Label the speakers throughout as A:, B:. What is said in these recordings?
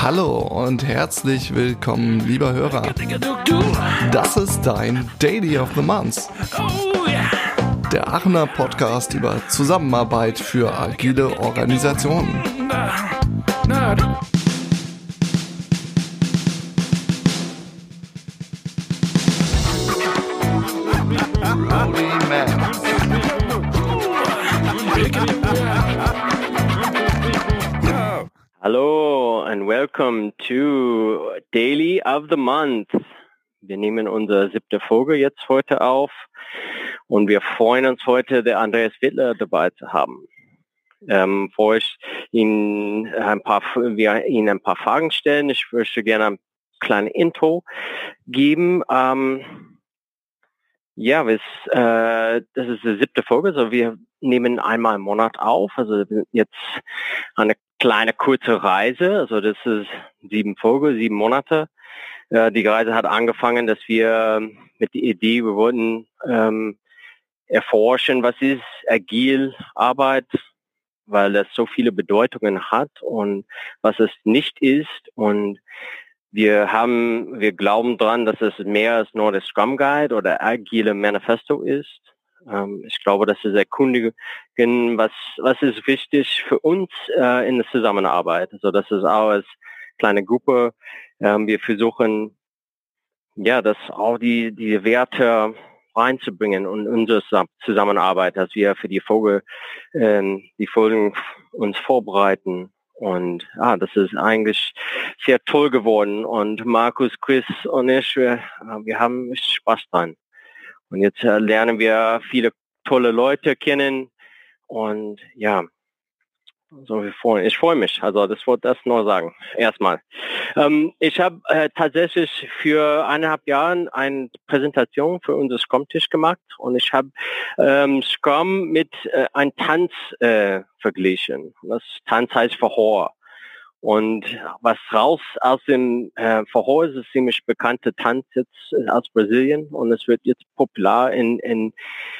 A: Hallo und herzlich willkommen, lieber Hörer. Das ist dein Daily of the Month. Der Aachener Podcast über Zusammenarbeit für agile Organisationen.
B: Welcome to Daily of the Month. Wir nehmen unsere siebte Folge jetzt heute auf und wir freuen uns heute, der Andreas Wittler dabei zu haben. Ähm, bevor ich Ihnen ein paar, wir Ihnen ein paar Fragen stellen, ich möchte gerne ein kleines Intro geben. Ähm, ja, äh, das ist die siebte Folge, also wir nehmen einmal im Monat auf, also jetzt eine kleine kurze Reise, also das ist sieben Folge, sieben Monate. Äh, die Reise hat angefangen, dass wir mit der Idee, wir wollten ähm, erforschen, was ist agil Arbeit, weil es so viele Bedeutungen hat und was es nicht ist und wir haben, wir glauben dran, dass es mehr als nur der Scrum Guide oder agile Manifesto ist. Ähm, ich glaube, dass es erkundigen, was, was ist wichtig für uns äh, in der Zusammenarbeit. Also das ist auch als kleine Gruppe, ähm, wir versuchen, ja, das auch die, die Werte reinzubringen und unsere Zusammenarbeit, dass wir für die Folge, ähm, die Folgen uns vorbereiten und ah, das ist eigentlich sehr toll geworden. Und Markus, Chris und ich, wir, wir haben Spaß dran. Und jetzt äh, lernen wir viele tolle Leute kennen. Und ja, so wir freuen. Ich freue mich. Also das wollte das nur sagen. Erstmal. Ähm, ich habe äh, tatsächlich für eineinhalb Jahren eine Präsentation für unser Scrum-Tisch gemacht und ich habe ähm, Scrum mit äh, einem Tanz äh, verglichen. Das Tanz heißt Verhor. Und was raus aus dem äh, Verhor ist, ziemlich bekannte Tanz jetzt aus Brasilien und es wird jetzt popular in, in,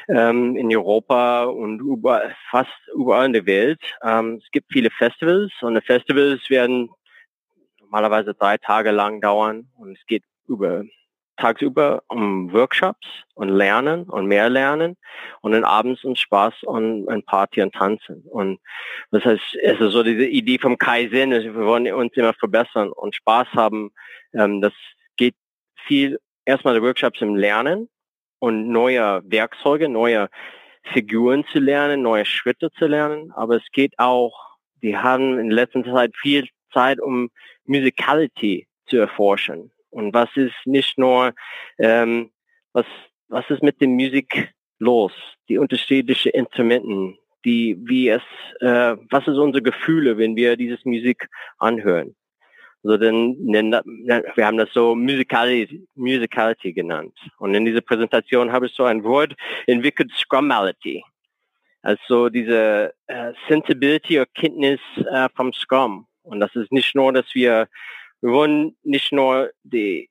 B: ähm, in Europa und überall, fast überall in der Welt. Ähm, es gibt viele Festivals und die Festivals werden normalerweise drei Tage lang dauern und es geht über tagsüber um Workshops und Lernen und mehr Lernen und dann abends um Spaß und ein Party und Tanzen. Und das heißt, es ist so diese Idee vom Kaizen, wir wollen uns immer verbessern und Spaß haben. Ähm, das geht viel erstmal die Workshops im Lernen und neue Werkzeuge, neue Figuren zu lernen, neue Schritte zu lernen. Aber es geht auch, die haben in letzter Zeit viel Zeit, um Musicality zu erforschen und was ist nicht nur, ähm, was, was ist mit der Musik los? Die unterschiedlichen Instrumenten, die, wie es, äh, was ist unsere Gefühle, wenn wir dieses Musik anhören? Also dann, wir haben das so Musicality, Musicality genannt. Und in dieser Präsentation habe ich so ein Wort entwickelt, Scrumality. Also diese äh, Sensibility oder Kenntnis äh, vom Scrum. Und das ist nicht nur, dass wir wir wollen nicht nur die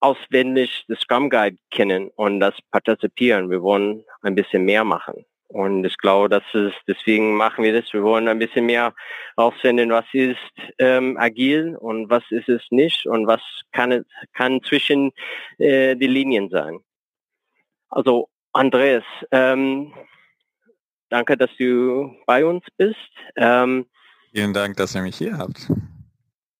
B: auswendig das Scrum Guide kennen und das partizipieren. Wir wollen ein bisschen mehr machen. Und ich glaube, das ist, deswegen machen wir das. Wir wollen ein bisschen mehr rausfinden, was ist ähm, agil und was ist es nicht und was kann es kann zwischen äh, die Linien sein. Also Andreas, ähm, danke, dass du bei uns bist. Ähm,
C: Vielen Dank, dass ihr mich hier habt.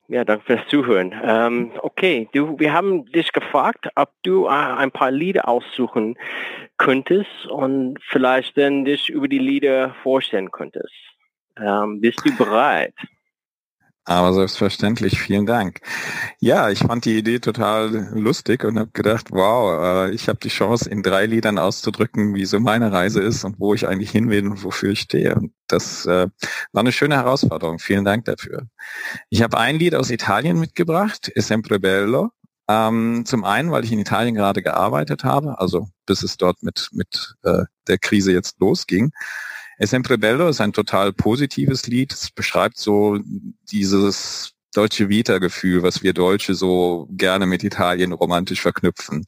B: Ja, danke fürs Zuhören. Ähm, okay, du, wir haben dich gefragt, ob du äh, ein paar Lieder aussuchen könntest und vielleicht dann dich über die Lieder vorstellen könntest. Ähm, bist du bereit?
C: Aber selbstverständlich, vielen Dank. Ja, ich fand die Idee total lustig und habe gedacht, wow, äh, ich habe die Chance, in drei Liedern auszudrücken, wie so meine Reise ist und wo ich eigentlich hin will und wofür ich stehe. Und das äh, war eine schöne Herausforderung. Vielen Dank dafür. Ich habe ein Lied aus Italien mitgebracht, E sempre bello. Ähm, zum einen, weil ich in Italien gerade gearbeitet habe, also bis es dort mit, mit äh, der Krise jetzt losging. Sempre bello ist ein total positives Lied. Es beschreibt so dieses deutsche Vita-Gefühl, was wir Deutsche so gerne mit Italien romantisch verknüpfen.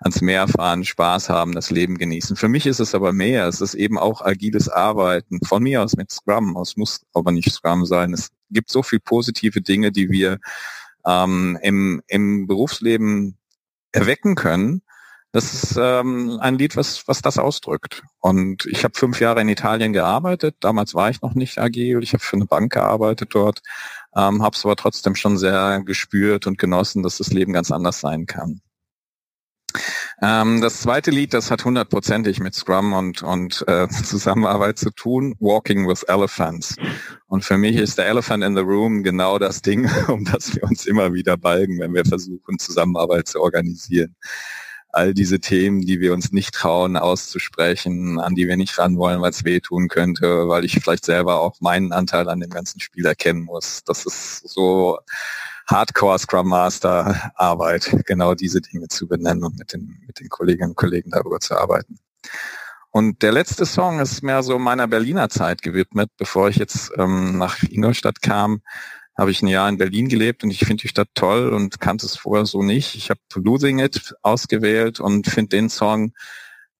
C: Ans Meer fahren, Spaß haben, das Leben genießen. Für mich ist es aber mehr. Es ist eben auch agiles Arbeiten. Von mir aus mit Scrum. Es muss aber nicht Scrum sein. Es gibt so viel positive Dinge, die wir ähm, im, im Berufsleben erwecken können. Das ist ähm, ein Lied, was, was das ausdrückt. Und ich habe fünf Jahre in Italien gearbeitet. Damals war ich noch nicht agil. Ich habe für eine Bank gearbeitet dort ähm, habe es aber trotzdem schon sehr gespürt und genossen, dass das Leben ganz anders sein kann. Ähm, das zweite Lied, das hat hundertprozentig mit Scrum und, und äh, Zusammenarbeit zu tun, Walking with Elephants. Und für mich ist der Elephant in the Room genau das Ding, um das wir uns immer wieder balgen, wenn wir versuchen, Zusammenarbeit zu organisieren all diese Themen, die wir uns nicht trauen auszusprechen, an die wir nicht ran wollen, weil es wehtun könnte, weil ich vielleicht selber auch meinen Anteil an dem ganzen Spiel erkennen muss. Das ist so Hardcore Scrum Master Arbeit, genau diese Dinge zu benennen und mit den, mit den Kolleginnen und Kollegen darüber zu arbeiten. Und der letzte Song ist mehr so meiner Berliner Zeit gewidmet, bevor ich jetzt ähm, nach Ingolstadt kam habe ich ein Jahr in Berlin gelebt und ich finde die Stadt toll und kannte es vorher so nicht. Ich habe Losing It ausgewählt und finde den Song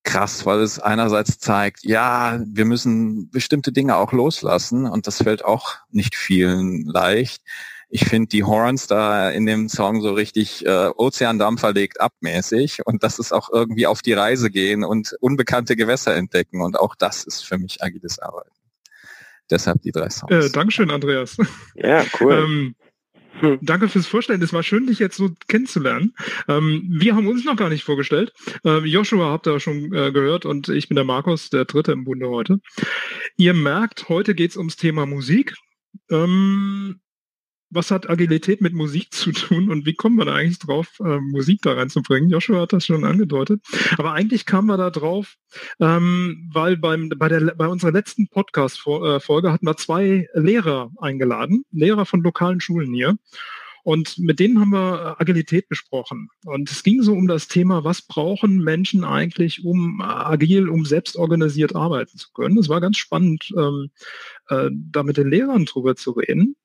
C: krass, weil es einerseits zeigt, ja, wir müssen bestimmte Dinge auch loslassen und das fällt auch nicht vielen leicht. Ich finde die Horns da in dem Song so richtig äh, Ozeandampfer legt abmäßig und das ist auch irgendwie auf die Reise gehen und unbekannte Gewässer entdecken und auch das ist für mich agiles Arbeiten. Deshalb die drei Songs.
D: Äh, Dankeschön, Andreas.
B: Ja, cool. ähm,
D: hm. Danke fürs Vorstellen. Es war schön, dich jetzt so kennenzulernen. Ähm, wir haben uns noch gar nicht vorgestellt. Ähm, Joshua habt ihr schon äh, gehört und ich bin der Markus, der Dritte im Bunde heute. Ihr merkt, heute geht es ums Thema Musik. Ähm, was hat Agilität mit Musik zu tun und wie kommen wir da eigentlich drauf, äh, Musik da reinzubringen? Joshua hat das schon angedeutet. Aber eigentlich kamen wir da drauf, ähm, weil beim, bei, der, bei unserer letzten Podcast-Folge hatten wir zwei Lehrer eingeladen, Lehrer von lokalen Schulen hier. Und mit denen haben wir Agilität besprochen. Und es ging so um das Thema, was brauchen Menschen eigentlich, um agil, um selbstorganisiert arbeiten zu können. Es war ganz spannend, ähm, äh, da mit den Lehrern drüber zu reden.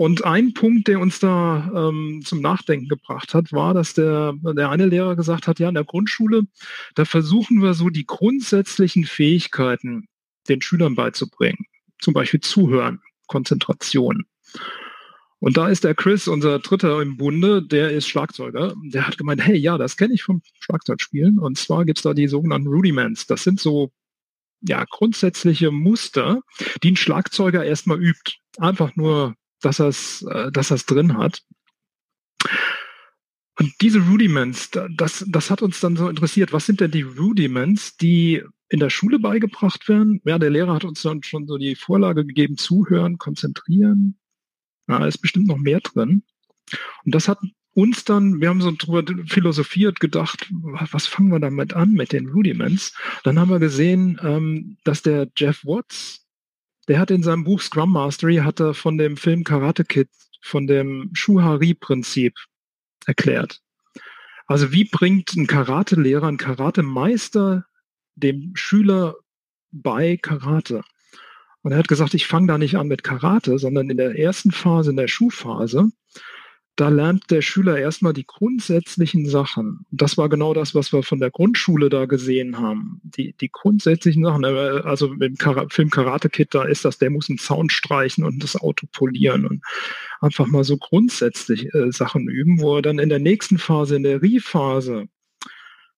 D: Und ein Punkt, der uns da ähm, zum Nachdenken gebracht hat, war, dass der, der eine Lehrer gesagt hat, ja, in der Grundschule, da versuchen wir so die grundsätzlichen Fähigkeiten den Schülern beizubringen. Zum Beispiel Zuhören, Konzentration. Und da ist der Chris, unser Dritter im Bunde, der ist Schlagzeuger. Der hat gemeint, hey, ja, das kenne ich vom Schlagzeugspielen. Und zwar gibt's da die sogenannten Rudiments. Das sind so ja, grundsätzliche Muster, die ein Schlagzeuger erstmal übt. Einfach nur dass er es äh, dass er's drin hat. Und diese Rudiments, das, das hat uns dann so interessiert. Was sind denn die Rudiments, die in der Schule beigebracht werden? Ja, der Lehrer hat uns dann schon so die Vorlage gegeben, zuhören, konzentrieren. Ja, ist bestimmt noch mehr drin. Und das hat uns dann, wir haben so drüber philosophiert, gedacht, was fangen wir damit an mit den Rudiments? Dann haben wir gesehen, ähm, dass der Jeff Watts, der hat in seinem Buch Scrum Mastery hat er von dem Film Karate Kid, von dem Shuhari-Prinzip erklärt. Also wie bringt ein Karate-Lehrer, ein Karate-Meister dem Schüler bei Karate? Und er hat gesagt, ich fange da nicht an mit Karate, sondern in der ersten Phase, in der Schuhphase, da lernt der Schüler erstmal die grundsätzlichen Sachen. Das war genau das, was wir von der Grundschule da gesehen haben. Die, die grundsätzlichen Sachen. Äh, also im Kar Film Karate Kid, da ist das, der muss einen Zaun streichen und das Auto polieren und einfach mal so grundsätzlich äh, Sachen üben, wo er dann in der nächsten Phase, in der Rie-Phase,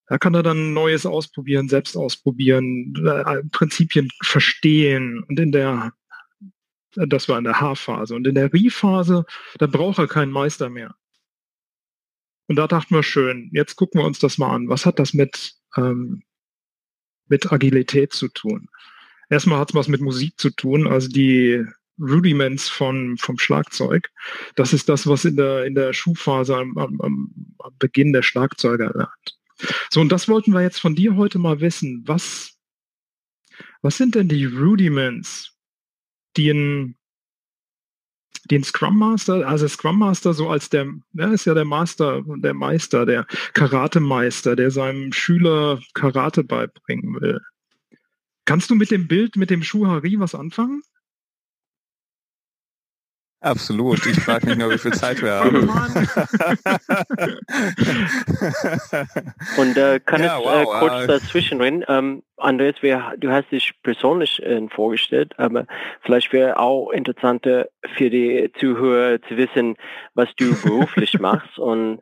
D: da kann er dann Neues ausprobieren, selbst ausprobieren, äh, Prinzipien verstehen und in der das war in der H-Phase. Und in der Rie-Phase, da braucht er keinen Meister mehr. Und da dachten wir schön, jetzt gucken wir uns das mal an. Was hat das mit, ähm, mit Agilität zu tun? Erstmal hat es was mit Musik zu tun, also die Rudiments von, vom Schlagzeug. Das ist das, was in der, in der Schuhphase am, am, am Beginn der Schlagzeuger lernt. So, und das wollten wir jetzt von dir heute mal wissen. Was, was sind denn die Rudiments den, den Scrum Master, also Scrum Master so als der, ja, ist ja der Master, der Meister, der Karate-Meister, der seinem Schüler Karate beibringen will. Kannst du mit dem Bild, mit dem Schuhari was anfangen?
C: Absolut. Ich frage mich nur, wie viel Zeit wir haben.
B: Und äh, kann ja, ich äh, wow, kurz äh, dazwischen reden? Ähm, Andreas, wir, du hast dich persönlich äh, vorgestellt, aber vielleicht wäre auch interessant für die Zuhörer zu wissen, was du beruflich machst und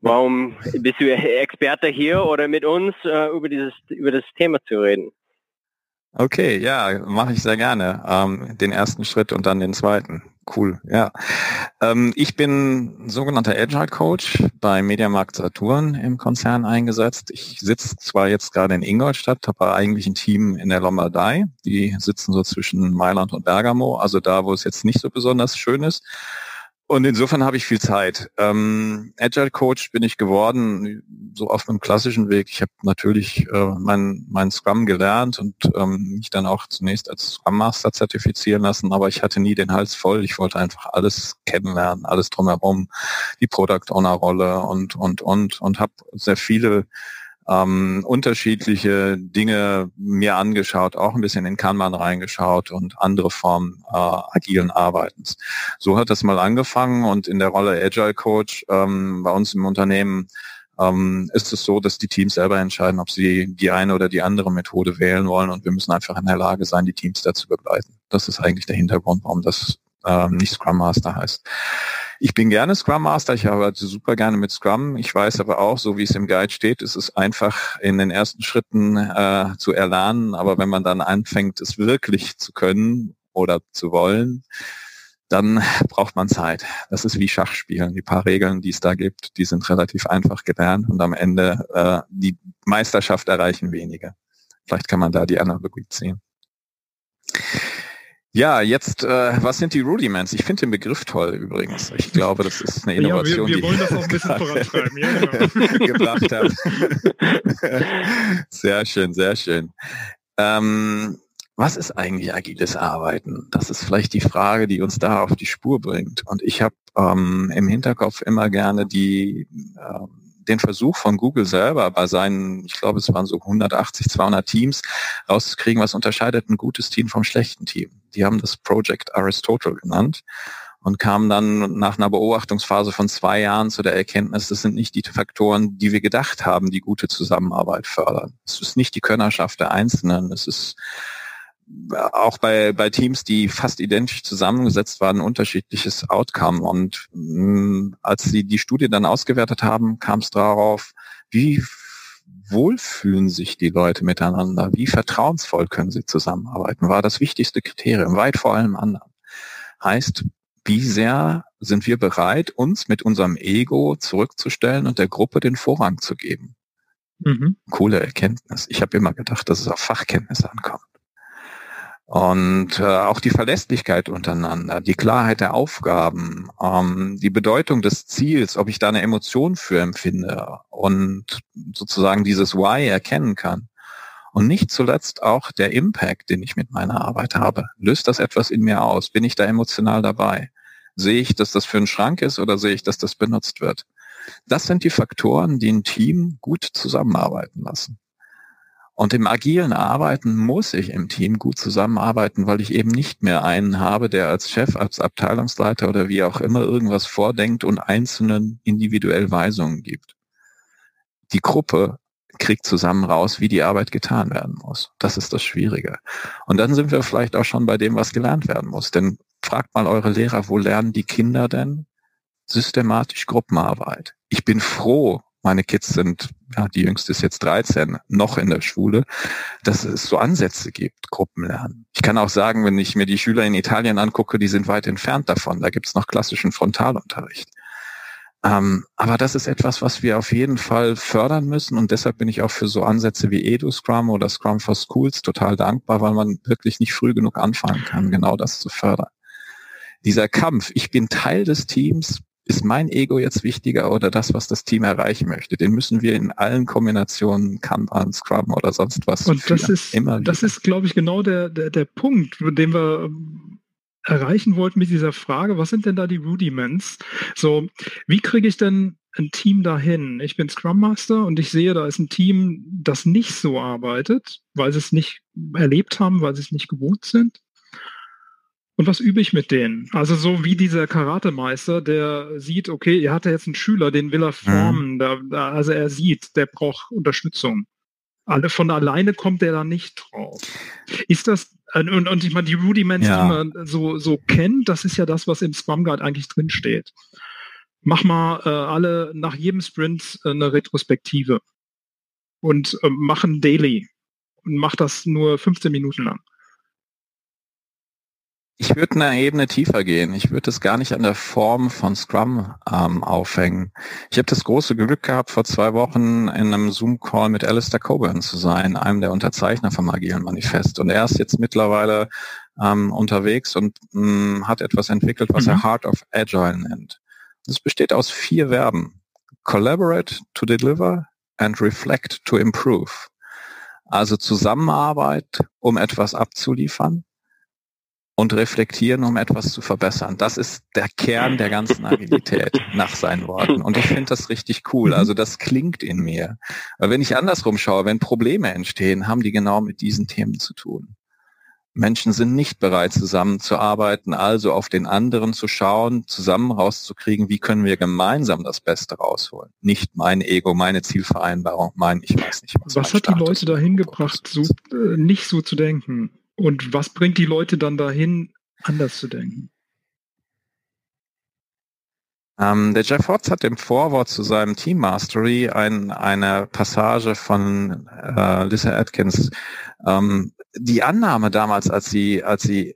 B: warum bist du Experte hier oder mit uns äh, über dieses über das Thema zu reden?
C: Okay, ja, mache ich sehr gerne. Ähm, den ersten Schritt und dann den zweiten. Cool, ja. Ähm, ich bin sogenannter Agile Coach bei Mediamarkt Saturn im Konzern eingesetzt. Ich sitze zwar jetzt gerade in Ingolstadt, habe eigentlich ein Team in der Lombardei. Die sitzen so zwischen Mailand und Bergamo, also da, wo es jetzt nicht so besonders schön ist. Und insofern habe ich viel Zeit. Ähm, Agile Coach bin ich geworden, so auf einem klassischen Weg. Ich habe natürlich äh, mein, mein Scrum gelernt und ähm, mich dann auch zunächst als Scrum Master zertifizieren lassen, aber ich hatte nie den Hals voll. Ich wollte einfach alles kennenlernen, alles drumherum, die Product Owner Rolle und und und und habe sehr viele ähm, unterschiedliche Dinge mir angeschaut, auch ein bisschen in Kanban reingeschaut und andere Formen äh, agilen Arbeitens. So hat das mal angefangen und in der Rolle Agile Coach ähm, bei uns im Unternehmen ähm, ist es so, dass die Teams selber entscheiden, ob sie die eine oder die andere Methode wählen wollen und wir müssen einfach in der Lage sein, die Teams dazu begleiten. Das ist eigentlich der Hintergrund, warum das ähm, nicht Scrum Master heißt. Ich bin gerne Scrum Master, ich arbeite super gerne mit Scrum. Ich weiß aber auch, so wie es im Guide steht, ist es einfach in den ersten Schritten äh, zu erlernen. Aber wenn man dann anfängt, es wirklich zu können oder zu wollen, dann braucht man Zeit. Das ist wie Schachspielen. Die paar Regeln, die es da gibt, die sind relativ einfach gelernt und am Ende äh, die Meisterschaft erreichen wenige. Vielleicht kann man da die Analogie ziehen. Ja, jetzt, äh, was sind die Rudiments? Ich finde den Begriff toll übrigens. Ich glaube, das ist eine Innovation,
D: ja, wir, wir wollen das auch ein bisschen vorantreiben. Ja, genau. gebracht
C: sehr schön, sehr schön. Ähm, was ist eigentlich agiles Arbeiten? Das ist vielleicht die Frage, die uns da auf die Spur bringt. Und ich habe ähm, im Hinterkopf immer gerne die ähm, den Versuch von Google selber bei seinen, ich glaube, es waren so 180, 200 Teams, rauszukriegen, was unterscheidet ein gutes Team vom schlechten Team. Die haben das Project Aristotle genannt und kamen dann nach einer Beobachtungsphase von zwei Jahren zu der Erkenntnis, das sind nicht die Faktoren, die wir gedacht haben, die gute Zusammenarbeit fördern. Es ist nicht die Könnerschaft der Einzelnen, es ist auch bei, bei Teams, die fast identisch zusammengesetzt waren, unterschiedliches Outcome. Und mh, mm, als sie die Studie dann ausgewertet haben, kam es darauf, wie wohl fühlen sich die Leute miteinander, wie vertrauensvoll können sie zusammenarbeiten, war das wichtigste Kriterium, weit vor allem anderen. Heißt, wie sehr sind wir bereit, uns mit unserem Ego zurückzustellen und der Gruppe den Vorrang zu geben? Mhm. Coole Erkenntnis. Ich habe immer gedacht, dass es auf Fachkenntnisse ankommt. Und äh, auch die Verlässlichkeit untereinander, die Klarheit der Aufgaben, ähm, die Bedeutung des Ziels, ob ich da eine Emotion für empfinde und sozusagen dieses Why erkennen kann. Und nicht zuletzt auch der Impact, den ich mit meiner Arbeit habe. Löst das etwas in mir aus? Bin ich da emotional dabei? Sehe ich, dass das für einen Schrank ist oder sehe ich, dass das benutzt wird? Das sind die Faktoren, die ein Team gut zusammenarbeiten lassen. Und im agilen Arbeiten muss ich im Team gut zusammenarbeiten, weil ich eben nicht mehr einen habe, der als Chef, als Abteilungsleiter oder wie auch immer irgendwas vordenkt und einzelnen individuell Weisungen gibt. Die Gruppe kriegt zusammen raus, wie die Arbeit getan werden muss. Das ist das Schwierige. Und dann sind wir vielleicht auch schon bei dem, was gelernt werden muss. Denn fragt mal eure Lehrer, wo lernen die Kinder denn systematisch Gruppenarbeit? Ich bin froh, meine Kids sind, ja, die jüngste ist jetzt 13, noch in der Schule, dass es so Ansätze gibt, Gruppenlernen. Ich kann auch sagen, wenn ich mir die Schüler in Italien angucke, die sind weit entfernt davon. Da gibt es noch klassischen Frontalunterricht. Ähm, aber das ist etwas, was wir auf jeden Fall fördern müssen und deshalb bin ich auch für so Ansätze wie EduScrum oder Scrum for Schools total dankbar, weil man wirklich nicht früh genug anfangen kann, genau das zu fördern. Dieser Kampf, ich bin Teil des Teams, ist mein Ego jetzt wichtiger oder das, was das Team erreichen möchte? Den müssen wir in allen Kombinationen Kanban, Scrum oder sonst was.
D: Und das ist, immer das ist, glaube ich, genau der, der, der Punkt, den wir ähm, erreichen wollten mit dieser Frage, was sind denn da die Rudiments? So, wie kriege ich denn ein Team dahin? Ich bin Scrum Master und ich sehe, da ist ein Team, das nicht so arbeitet, weil sie es nicht erlebt haben, weil sie es nicht gewohnt sind. Und was übe ich mit denen? Also so wie dieser Karatemeister, der sieht, okay, er hatte jetzt einen Schüler, den will er mhm. formen. Mhm. Da, da, also er sieht, der braucht Unterstützung. Alle von alleine kommt der da nicht drauf. Ist das, und, und ich meine, die Rudiments, ja. die man so, so kennt, das ist ja das, was im Scrum Guide eigentlich drinsteht. Mach mal äh, alle nach jedem Sprint äh, eine Retrospektive und äh, mach ein Daily und mach das nur 15 Minuten lang.
C: Ich würde eine Ebene tiefer gehen. Ich würde es gar nicht an der Form von Scrum ähm, aufhängen. Ich habe das große Glück gehabt, vor zwei Wochen in einem Zoom-Call mit Alistair Coburn zu sein, einem der Unterzeichner vom Agilen Manifest. Und er ist jetzt mittlerweile ähm, unterwegs und mh, mm, hat etwas entwickelt, was mhm. er Heart of Agile nennt. Das besteht aus vier Verben. Collaborate to deliver and reflect to improve. Also Zusammenarbeit, um etwas abzuliefern und reflektieren, um etwas zu verbessern. Das ist der Kern der ganzen Agilität nach seinen Worten. Und ich finde das richtig cool. Mhm. Also das klingt in mir. Aber wenn ich andersrum schaue, wenn Probleme entstehen, haben die genau mit diesen Themen zu tun. Menschen sind nicht bereit, zusammenzuarbeiten, also auf den anderen zu schauen, zusammen rauszukriegen, wie können wir gemeinsam das Beste rausholen. Nicht mein Ego, meine Zielvereinbarung, mein ich weiß nicht
D: was. Was hat die Leute dahin gebracht, so, äh, nicht so zu denken? Und was bringt die Leute dann dahin, anders zu denken?
C: Ähm, der Jeff Watts hat im Vorwort zu seinem Team Mastery ein, eine Passage von äh, Lisa Atkins. Ähm, die Annahme damals, als sie, als sie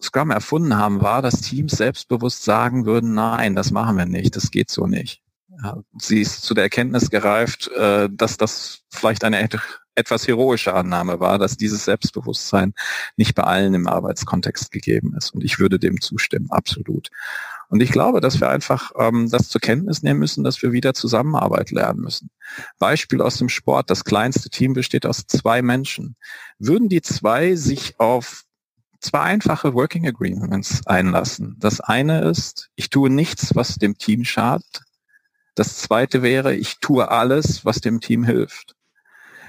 C: Scrum erfunden haben, war, dass Teams selbstbewusst sagen würden, nein, das machen wir nicht, das geht so nicht. Sie ist zu der Erkenntnis gereift, äh, dass das vielleicht eine etwas heroische Annahme war, dass dieses Selbstbewusstsein nicht bei allen im Arbeitskontext gegeben ist. Und ich würde dem zustimmen, absolut. Und ich glaube, dass wir einfach ähm, das zur Kenntnis nehmen müssen, dass wir wieder Zusammenarbeit lernen müssen. Beispiel aus dem Sport, das kleinste Team besteht aus zwei Menschen. Würden die zwei sich auf zwei einfache Working Agreements einlassen. Das eine ist, ich tue nichts, was dem Team schadet. Das zweite wäre, ich tue alles, was dem Team hilft.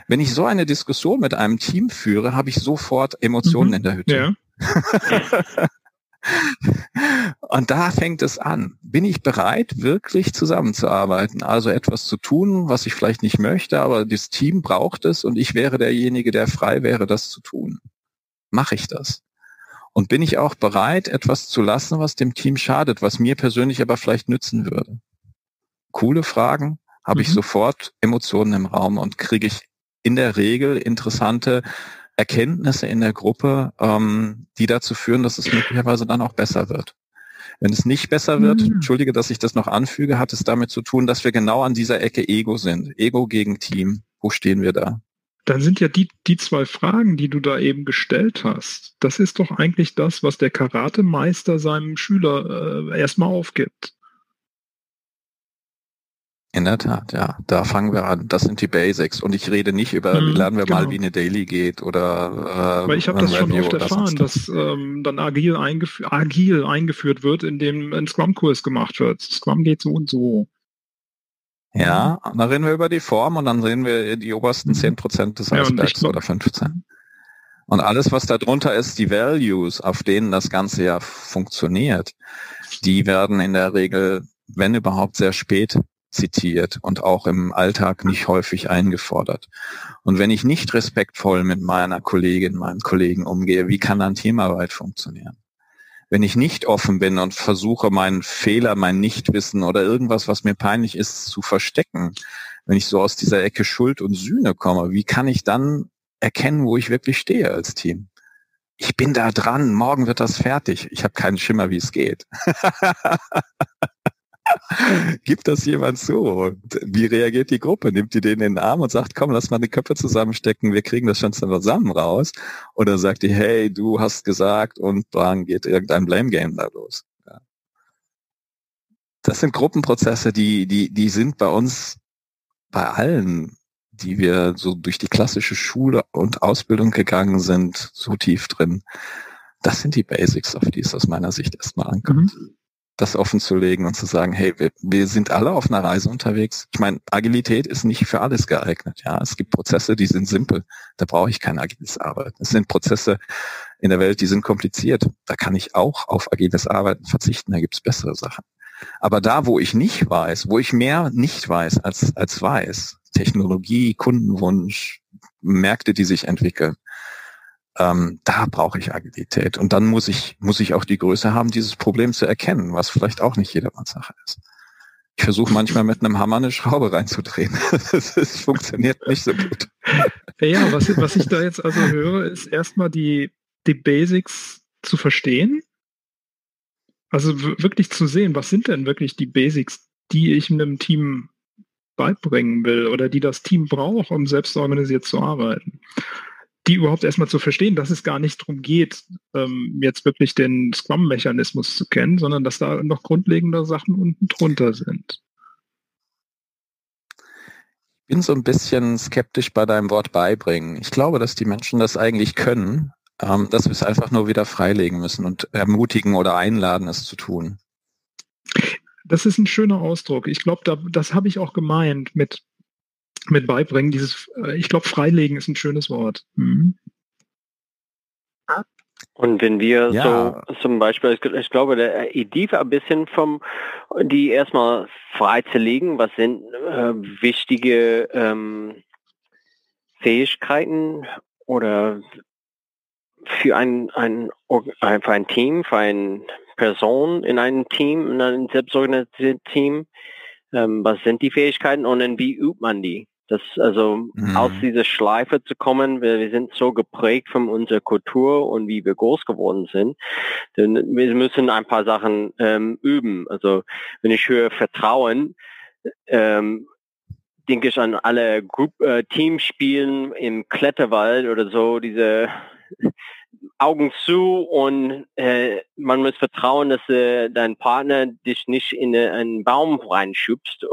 C: Wenn ich so eine Diskussion mit einem Team führe, habe ich sofort Emotionen mhm. in der Hütte. Ja. Und da fängt es an. Bin ich bereit, wirklich zusammenzuarbeiten? Also etwas zu tun, was ich vielleicht nicht möchte, aber das Team braucht es und ich wäre derjenige, der frei wäre, das zu tun. Mache ich das? Und bin ich auch bereit, etwas zu lassen, was dem Team schadet, was mir persönlich aber vielleicht nützen würde? Coole Fragen, habe mhm. ich sofort Emotionen im Raum und kriege ich in der Regel interessante Erkenntnisse in der Gruppe, ähm, die dazu führen, dass es möglicherweise dann auch besser wird. Wenn es nicht besser wird, mhm. entschuldige, dass ich das noch anfüge, hat es damit zu tun, dass wir genau an dieser Ecke Ego sind. Ego gegen Team. Wo stehen wir da?
D: Dann sind ja die, die zwei Fragen, die du da eben gestellt hast, das ist doch eigentlich das, was der Karatemeister seinem Schüler äh, erstmal aufgibt.
C: In der Tat, ja. Da fangen wir an. Das sind die Basics. Und ich rede nicht über, mhm, lernen wir genau. mal, wie eine Daily geht oder
D: äh, Weil ich habe das schon oft erfahren, dass ähm, dann agil, eingef agil eingeführt wird, indem ein Scrum-Kurs gemacht wird. Scrum geht so und so.
C: Ja, und dann reden wir über die Form und dann sehen wir die obersten mhm. zehn Prozent des Eisbergs ja, oder 15. Und alles, was da drunter ist, die Values, auf denen das Ganze ja funktioniert, die werden in der Regel, wenn überhaupt, sehr spät zitiert und auch im Alltag nicht häufig eingefordert. Und wenn ich nicht respektvoll mit meiner Kollegin, meinen Kollegen umgehe, wie kann dann Teamarbeit funktionieren? Wenn ich nicht offen bin und versuche, meinen Fehler, mein Nichtwissen oder irgendwas, was mir peinlich ist, zu verstecken, wenn ich so aus dieser Ecke Schuld und Sühne komme, wie kann ich dann erkennen, wo ich wirklich stehe als Team? Ich bin da dran, morgen wird das fertig. Ich habe keinen Schimmer, wie es geht. Gibt das jemand so? Wie reagiert die Gruppe? Nimmt die den in den Arm und sagt, komm, lass mal die Köpfe zusammenstecken, wir kriegen das schon zusammen raus? Oder sagt die, hey, du hast gesagt und dann geht irgendein Blame Game da los? Ja. Das sind Gruppenprozesse, die, die, die sind bei uns, bei allen, die wir so durch die klassische Schule und Ausbildung gegangen sind, so tief drin. Das sind die Basics, auf die es aus meiner Sicht erstmal ankommt. Mhm. Das offen zu legen und zu sagen, hey, wir, wir sind alle auf einer Reise unterwegs. Ich meine, Agilität ist nicht für alles geeignet. Ja, es gibt Prozesse, die sind simpel. Da brauche ich kein agiles Arbeiten. Es sind Prozesse in der Welt, die sind kompliziert. Da kann ich auch auf agiles Arbeiten verzichten. Da gibt es bessere Sachen. Aber da, wo ich nicht weiß, wo ich mehr nicht weiß als, als weiß, Technologie, Kundenwunsch, Märkte, die sich entwickeln, ähm, da brauche ich Agilität. Und dann muss ich, muss ich auch die Größe haben, dieses Problem zu erkennen, was vielleicht auch nicht jedermanns Sache ist. Ich versuche manchmal mit einem Hammer eine Schraube reinzudrehen. Es funktioniert nicht so gut.
D: Ja, was, was ich da jetzt also höre, ist erstmal die, die Basics zu verstehen. Also wirklich zu sehen, was sind denn wirklich die Basics, die ich in einem Team beibringen will oder die das Team braucht, um selbst organisiert zu arbeiten die überhaupt erstmal zu verstehen, dass es gar nicht darum geht, ähm, jetzt wirklich den Scrum-Mechanismus zu kennen, sondern dass da noch grundlegende Sachen unten drunter sind.
C: Ich bin so ein bisschen skeptisch bei deinem Wort beibringen. Ich glaube, dass die Menschen das eigentlich können, ähm, dass wir es einfach nur wieder freilegen müssen und ermutigen oder einladen, es zu tun.
D: Das ist ein schöner Ausdruck. Ich glaube, da, das habe ich auch gemeint mit mit beibringen. Dieses, äh, ich glaube, freilegen ist ein schönes Wort. Mhm.
B: Und wenn wir ja. so zum Beispiel, ich glaube, der Idee war ein bisschen vom, die erstmal freizulegen, was sind äh, wichtige ähm, Fähigkeiten oder für ein, ein, für ein Team, für eine Person in einem Team, in einem selbstorganisierten Team, ähm, was sind die Fähigkeiten und dann wie übt man die? Das, also mhm. aus dieser Schleife zu kommen, wir, wir sind so geprägt von unserer Kultur und wie wir groß geworden sind. Denn wir müssen ein paar Sachen ähm, üben. Also wenn ich höre Vertrauen, ähm, denke ich an alle Group, äh, Teamspielen im Kletterwald oder so, diese Augen zu und äh, man muss vertrauen, dass äh, dein Partner dich nicht in äh, einen Baum reinschubst.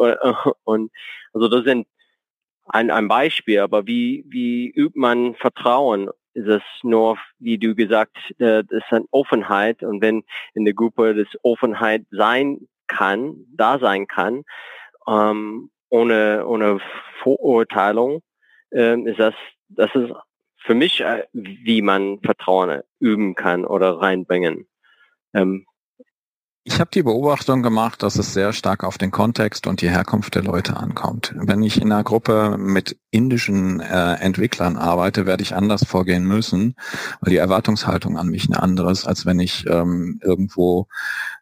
B: Und also das sind ein, ein Beispiel, aber wie, wie übt man Vertrauen? Ist es nur, wie du gesagt, äh, das ist eine Offenheit und wenn in der Gruppe das Offenheit sein kann, da sein kann, ähm, ohne, ohne Vorurteilung, ähm, ist das, das ist für mich, äh, wie man Vertrauen üben kann oder reinbringen. Ähm,
C: ich habe die Beobachtung gemacht, dass es sehr stark auf den Kontext und die Herkunft der Leute ankommt. Wenn ich in einer Gruppe mit indischen äh, Entwicklern arbeite, werde ich anders vorgehen müssen, weil die Erwartungshaltung an mich eine andere ist, als wenn ich ähm, irgendwo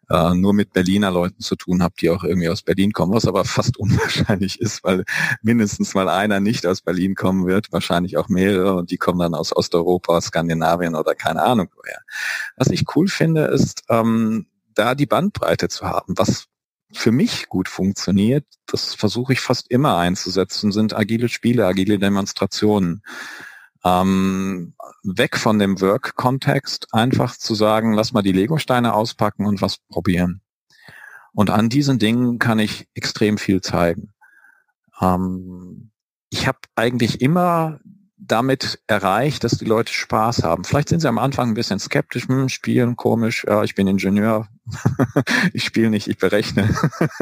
C: äh, nur mit Berliner Leuten zu tun habe, die auch irgendwie aus Berlin kommen, was aber fast unwahrscheinlich ist, weil mindestens mal einer nicht aus Berlin kommen wird, wahrscheinlich auch mehrere und die kommen dann aus Osteuropa, Skandinavien oder keine Ahnung woher. Was ich cool finde, ist, ähm, da die Bandbreite zu haben, was für mich gut funktioniert, das versuche ich fast immer einzusetzen, sind agile Spiele, agile Demonstrationen. Ähm, weg von dem Work-Kontext, einfach zu sagen, lass mal die Lego-Steine auspacken und was probieren. Und an diesen Dingen kann ich extrem viel zeigen. Ähm, ich habe eigentlich immer damit erreicht, dass die Leute Spaß haben. Vielleicht sind sie am Anfang ein bisschen skeptisch, hm, spielen komisch, ja, ich bin Ingenieur, ich spiele nicht, ich berechne.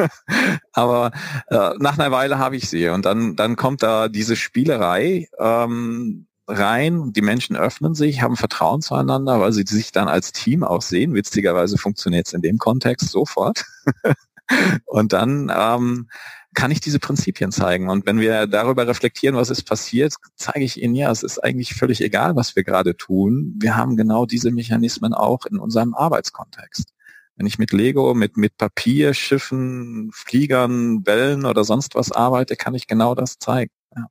C: Aber äh, nach einer Weile habe ich sie und dann, dann kommt da diese Spielerei ähm, rein, die Menschen öffnen sich, haben Vertrauen zueinander, weil sie sich dann als Team auch sehen. Witzigerweise funktioniert es in dem Kontext sofort. und dann ähm, kann ich diese Prinzipien zeigen. Und wenn wir darüber reflektieren, was ist passiert, zeige ich Ihnen, ja, es ist eigentlich völlig egal, was wir gerade tun. Wir haben genau diese Mechanismen auch in unserem Arbeitskontext. Wenn ich mit Lego, mit, mit Papier, Schiffen, Fliegern, Wellen oder sonst was arbeite, kann ich genau das zeigen. Ja.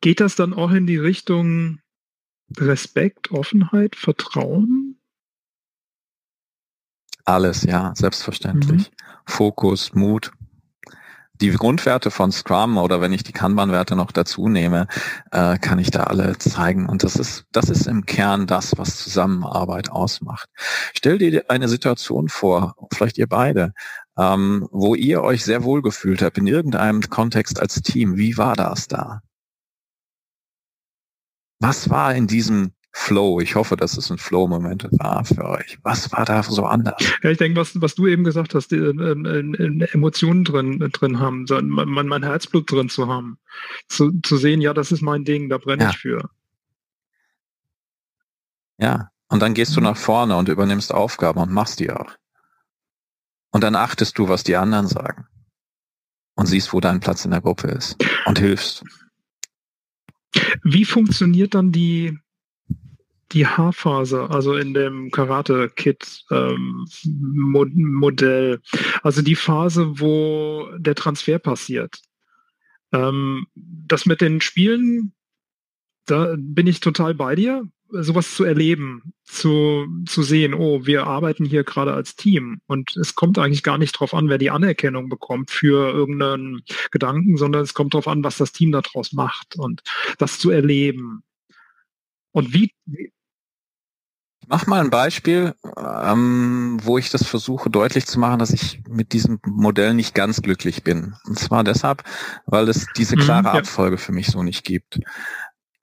D: Geht das dann auch in die Richtung Respekt, Offenheit, Vertrauen?
C: Alles, ja, selbstverständlich. Mhm. Fokus, Mut. Die Grundwerte von Scrum oder wenn ich die Kanban-Werte noch dazu nehme, äh, kann ich da alle zeigen. Und das ist, das ist im Kern das, was Zusammenarbeit ausmacht. Stell dir eine Situation vor, vielleicht ihr beide, ähm, wo ihr euch sehr wohl gefühlt habt in irgendeinem Kontext als Team. Wie war das da? Was war in diesem Flow. Ich hoffe, dass es ein Flow-Moment war für euch. Was war da so anders?
D: Ja, ich denke, was, was du eben gesagt hast, die, äh, äh, Emotionen drin, drin haben, mein, mein Herzblut drin zu haben. Zu, zu sehen, ja, das ist mein Ding, da brenne ja. ich für.
C: Ja, und dann gehst du mhm. nach vorne und übernimmst Aufgaben und machst die auch. Und dann achtest du, was die anderen sagen. Und siehst, wo dein Platz in der Gruppe ist. Und hilfst.
D: Wie funktioniert dann die, die Haarphase, also in dem Karate-Kit ähm, also die Phase, wo der Transfer passiert. Ähm, das mit den Spielen, da bin ich total bei dir sowas zu erleben, zu, zu sehen, oh, wir arbeiten hier gerade als Team und es kommt eigentlich gar nicht drauf an, wer die Anerkennung bekommt für irgendeinen Gedanken, sondern es kommt darauf an, was das Team daraus macht und das zu erleben. Und wie
C: Mach mal ein Beispiel, ähm, wo ich das versuche deutlich zu machen, dass ich mit diesem Modell nicht ganz glücklich bin. Und zwar deshalb, weil es diese mhm, klare Abfolge für mich so nicht gibt.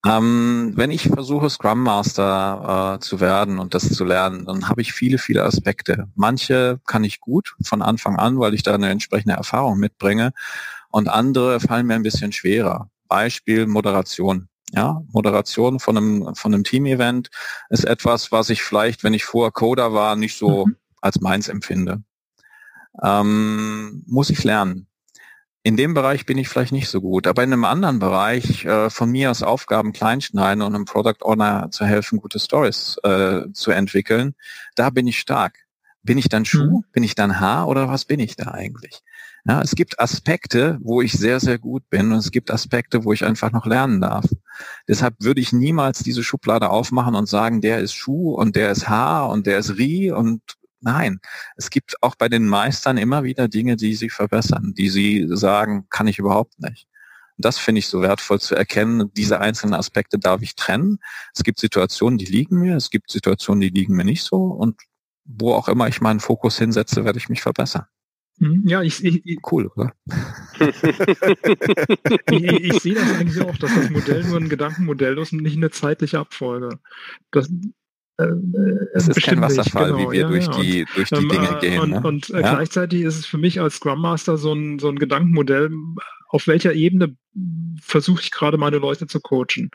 C: Ähm, wenn ich versuche, Scrum Master äh, zu werden und das zu lernen, dann habe ich viele, viele Aspekte. Manche kann ich gut von Anfang an, weil ich da eine entsprechende Erfahrung mitbringe. Und andere fallen mir ein bisschen schwerer. Beispiel Moderation. Ja, Moderation von einem, von einem Team-Event ist etwas, was ich vielleicht, wenn ich vorher Coder war, nicht so mhm. als meins empfinde. Ähm, muss ich lernen. In dem Bereich bin ich vielleicht nicht so gut, aber in einem anderen Bereich äh, von mir aus Aufgaben kleinschneiden und einem Product Owner zu helfen, gute Stories äh, zu entwickeln, da bin ich stark. Bin ich dann Schuh? Mhm. Bin ich dann Haar oder was bin ich da eigentlich? Ja, es gibt Aspekte, wo ich sehr, sehr gut bin und es gibt Aspekte, wo ich einfach noch lernen darf. Deshalb würde ich niemals diese Schublade aufmachen und sagen, der ist Schuh und der ist Haar und der ist Rie und Nein, es gibt auch bei den Meistern immer wieder Dinge, die sie verbessern, die sie sagen, kann ich überhaupt nicht. Das finde ich so wertvoll zu erkennen. Diese einzelnen Aspekte darf ich trennen. Es gibt Situationen, die liegen mir, es gibt Situationen, die liegen mir nicht so. Und wo auch immer ich meinen Fokus hinsetze, werde ich mich verbessern.
D: Hm, ja, ich, ich
C: cool, oder?
D: ich, ich, sehe das eigentlich auch, dass das Modell nur ein Gedankenmodell ist und nicht eine zeitliche Abfolge. Das,
C: äh, äh, es ist kein Wasserfall, genau, wie wir ja, durch, die, durch die ähm, Dinge äh, gehen.
D: Und,
C: ne?
D: und äh, ja? gleichzeitig ist es für mich als Scrum Master so ein, so ein Gedankenmodell, auf welcher Ebene versuche ich gerade meine Leute zu coachen.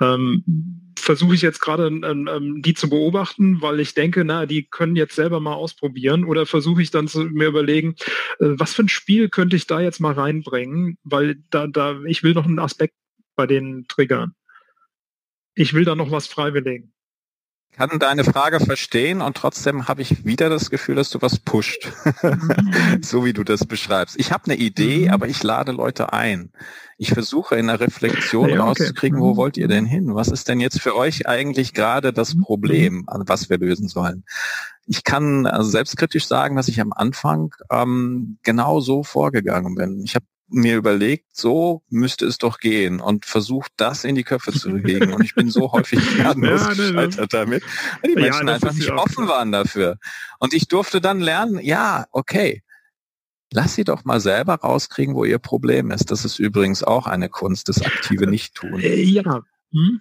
D: Ähm, versuche ich jetzt gerade ähm, ähm, die zu beobachten, weil ich denke, na, die können jetzt selber mal ausprobieren. Oder versuche ich dann zu mir überlegen, äh, was für ein Spiel könnte ich da jetzt mal reinbringen, weil da, da, ich will noch einen Aspekt bei den Triggern. Ich will da noch was freiwillig
C: kann deine Frage verstehen und trotzdem habe ich wieder das Gefühl, dass du was pusht, mhm. so wie du das beschreibst. Ich habe eine Idee, mhm. aber ich lade Leute ein. Ich versuche in der Reflexion ja, okay. rauszukriegen, wo mhm. wollt ihr denn hin? Was ist denn jetzt für euch eigentlich gerade das Problem, was wir lösen sollen? Ich kann also selbstkritisch sagen, dass ich am Anfang ähm, genau so vorgegangen bin. Ich habe mir überlegt, so müsste es doch gehen und versucht, das in die Köpfe zu legen. Und ich bin so häufig gnadenlos ja, gescheitert damit, weil die Menschen ja, einfach nicht offen waren dafür. Und ich durfte dann lernen, ja, okay, lass sie doch mal selber rauskriegen, wo ihr Problem ist. Das ist übrigens auch eine Kunst, das aktive Nicht-Tun.
D: Äh, ja. Hm?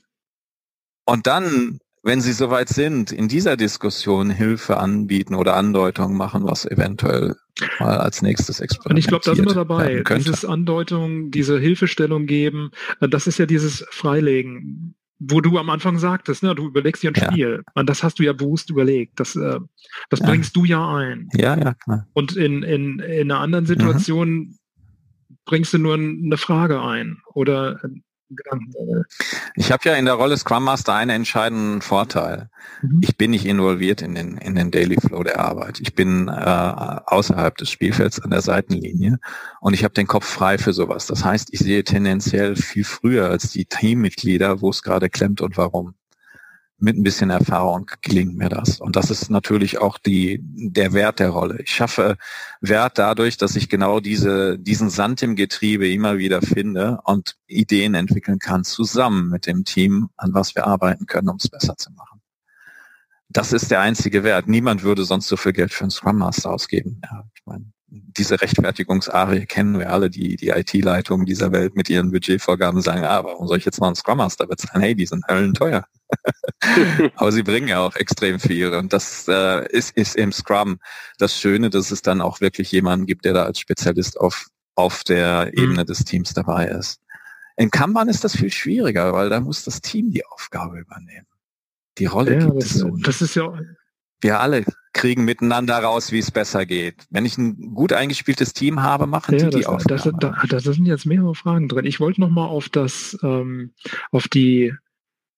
C: Und dann wenn Sie soweit sind, in dieser Diskussion Hilfe anbieten oder Andeutungen machen, was eventuell mal als nächstes experimentiert Und
D: ich glaube, da sind wir dabei. Dieses Andeutung, diese Hilfestellung geben, äh, das ist ja dieses Freilegen, wo du am Anfang sagtest, ne, du überlegst dir ein ja. Spiel. Und das hast du ja bewusst überlegt. Das, äh, das ja. bringst du ja ein.
C: Ja, ja, klar.
D: Und in, in, in einer anderen Situation mhm. bringst du nur eine Frage ein oder
C: ich habe ja in der Rolle Scrum Master einen entscheidenden Vorteil. Mhm. Ich bin nicht involviert in den, in den Daily Flow der Arbeit. Ich bin äh, außerhalb des Spielfelds an der Seitenlinie und ich habe den Kopf frei für sowas. Das heißt, ich sehe tendenziell viel früher als die Teammitglieder, wo es gerade klemmt und warum mit ein bisschen Erfahrung gelingt mir das. Und das ist natürlich auch die, der Wert der Rolle. Ich schaffe Wert dadurch, dass ich genau diese, diesen Sand im Getriebe immer wieder finde und Ideen entwickeln kann, zusammen mit dem Team, an was wir arbeiten können, um es besser zu machen. Das ist der einzige Wert. Niemand würde sonst so viel Geld für einen Scrum Master ausgeben. Ja, ich meine, diese Rechtfertigungsarie kennen wir alle, die, die IT-Leitungen dieser Welt mit ihren Budgetvorgaben sagen, ah, warum soll ich jetzt noch einen Scrum Master bezahlen? Hey, die sind höllenteuer. Aber sie bringen ja auch extrem viel. Und das äh, ist, ist im Scrum das Schöne, dass es dann auch wirklich jemanden gibt, der da als Spezialist auf, auf der mhm. Ebene des Teams dabei ist. In Kanban ist das viel schwieriger, weil da muss das Team die Aufgabe übernehmen. Die Rolle ja, gibt
D: das,
C: es so.
D: Das ist ja
C: wir alle kriegen miteinander raus, wie es besser geht. Wenn ich ein gut eingespieltes Team habe, machen ja, die die Aufgabe.
D: Das, da, das sind jetzt mehrere Fragen drin. Ich wollte noch mal auf das, ähm, auf die,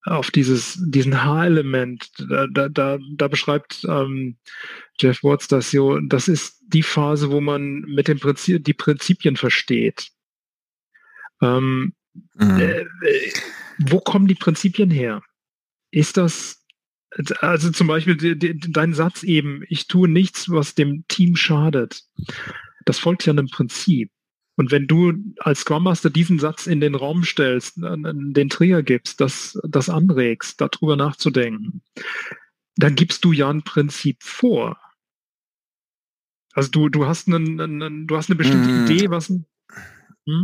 D: auf dieses, diesen H-Element. Da, da, da, da beschreibt ähm, Jeff Watts das so. Das ist die Phase, wo man mit dem Prinzip die Prinzipien versteht. Ähm, mhm. äh, wo kommen die Prinzipien her? Ist das also zum Beispiel die, die, dein Satz eben, ich tue nichts, was dem Team schadet. Das folgt ja einem Prinzip. Und wenn du als Scrum Master diesen Satz in den Raum stellst, den Trigger gibst, das, das anregst, darüber nachzudenken, dann gibst du ja ein Prinzip vor. Also du, du hast einen, einen du hast eine bestimmte mm. Idee, was ein?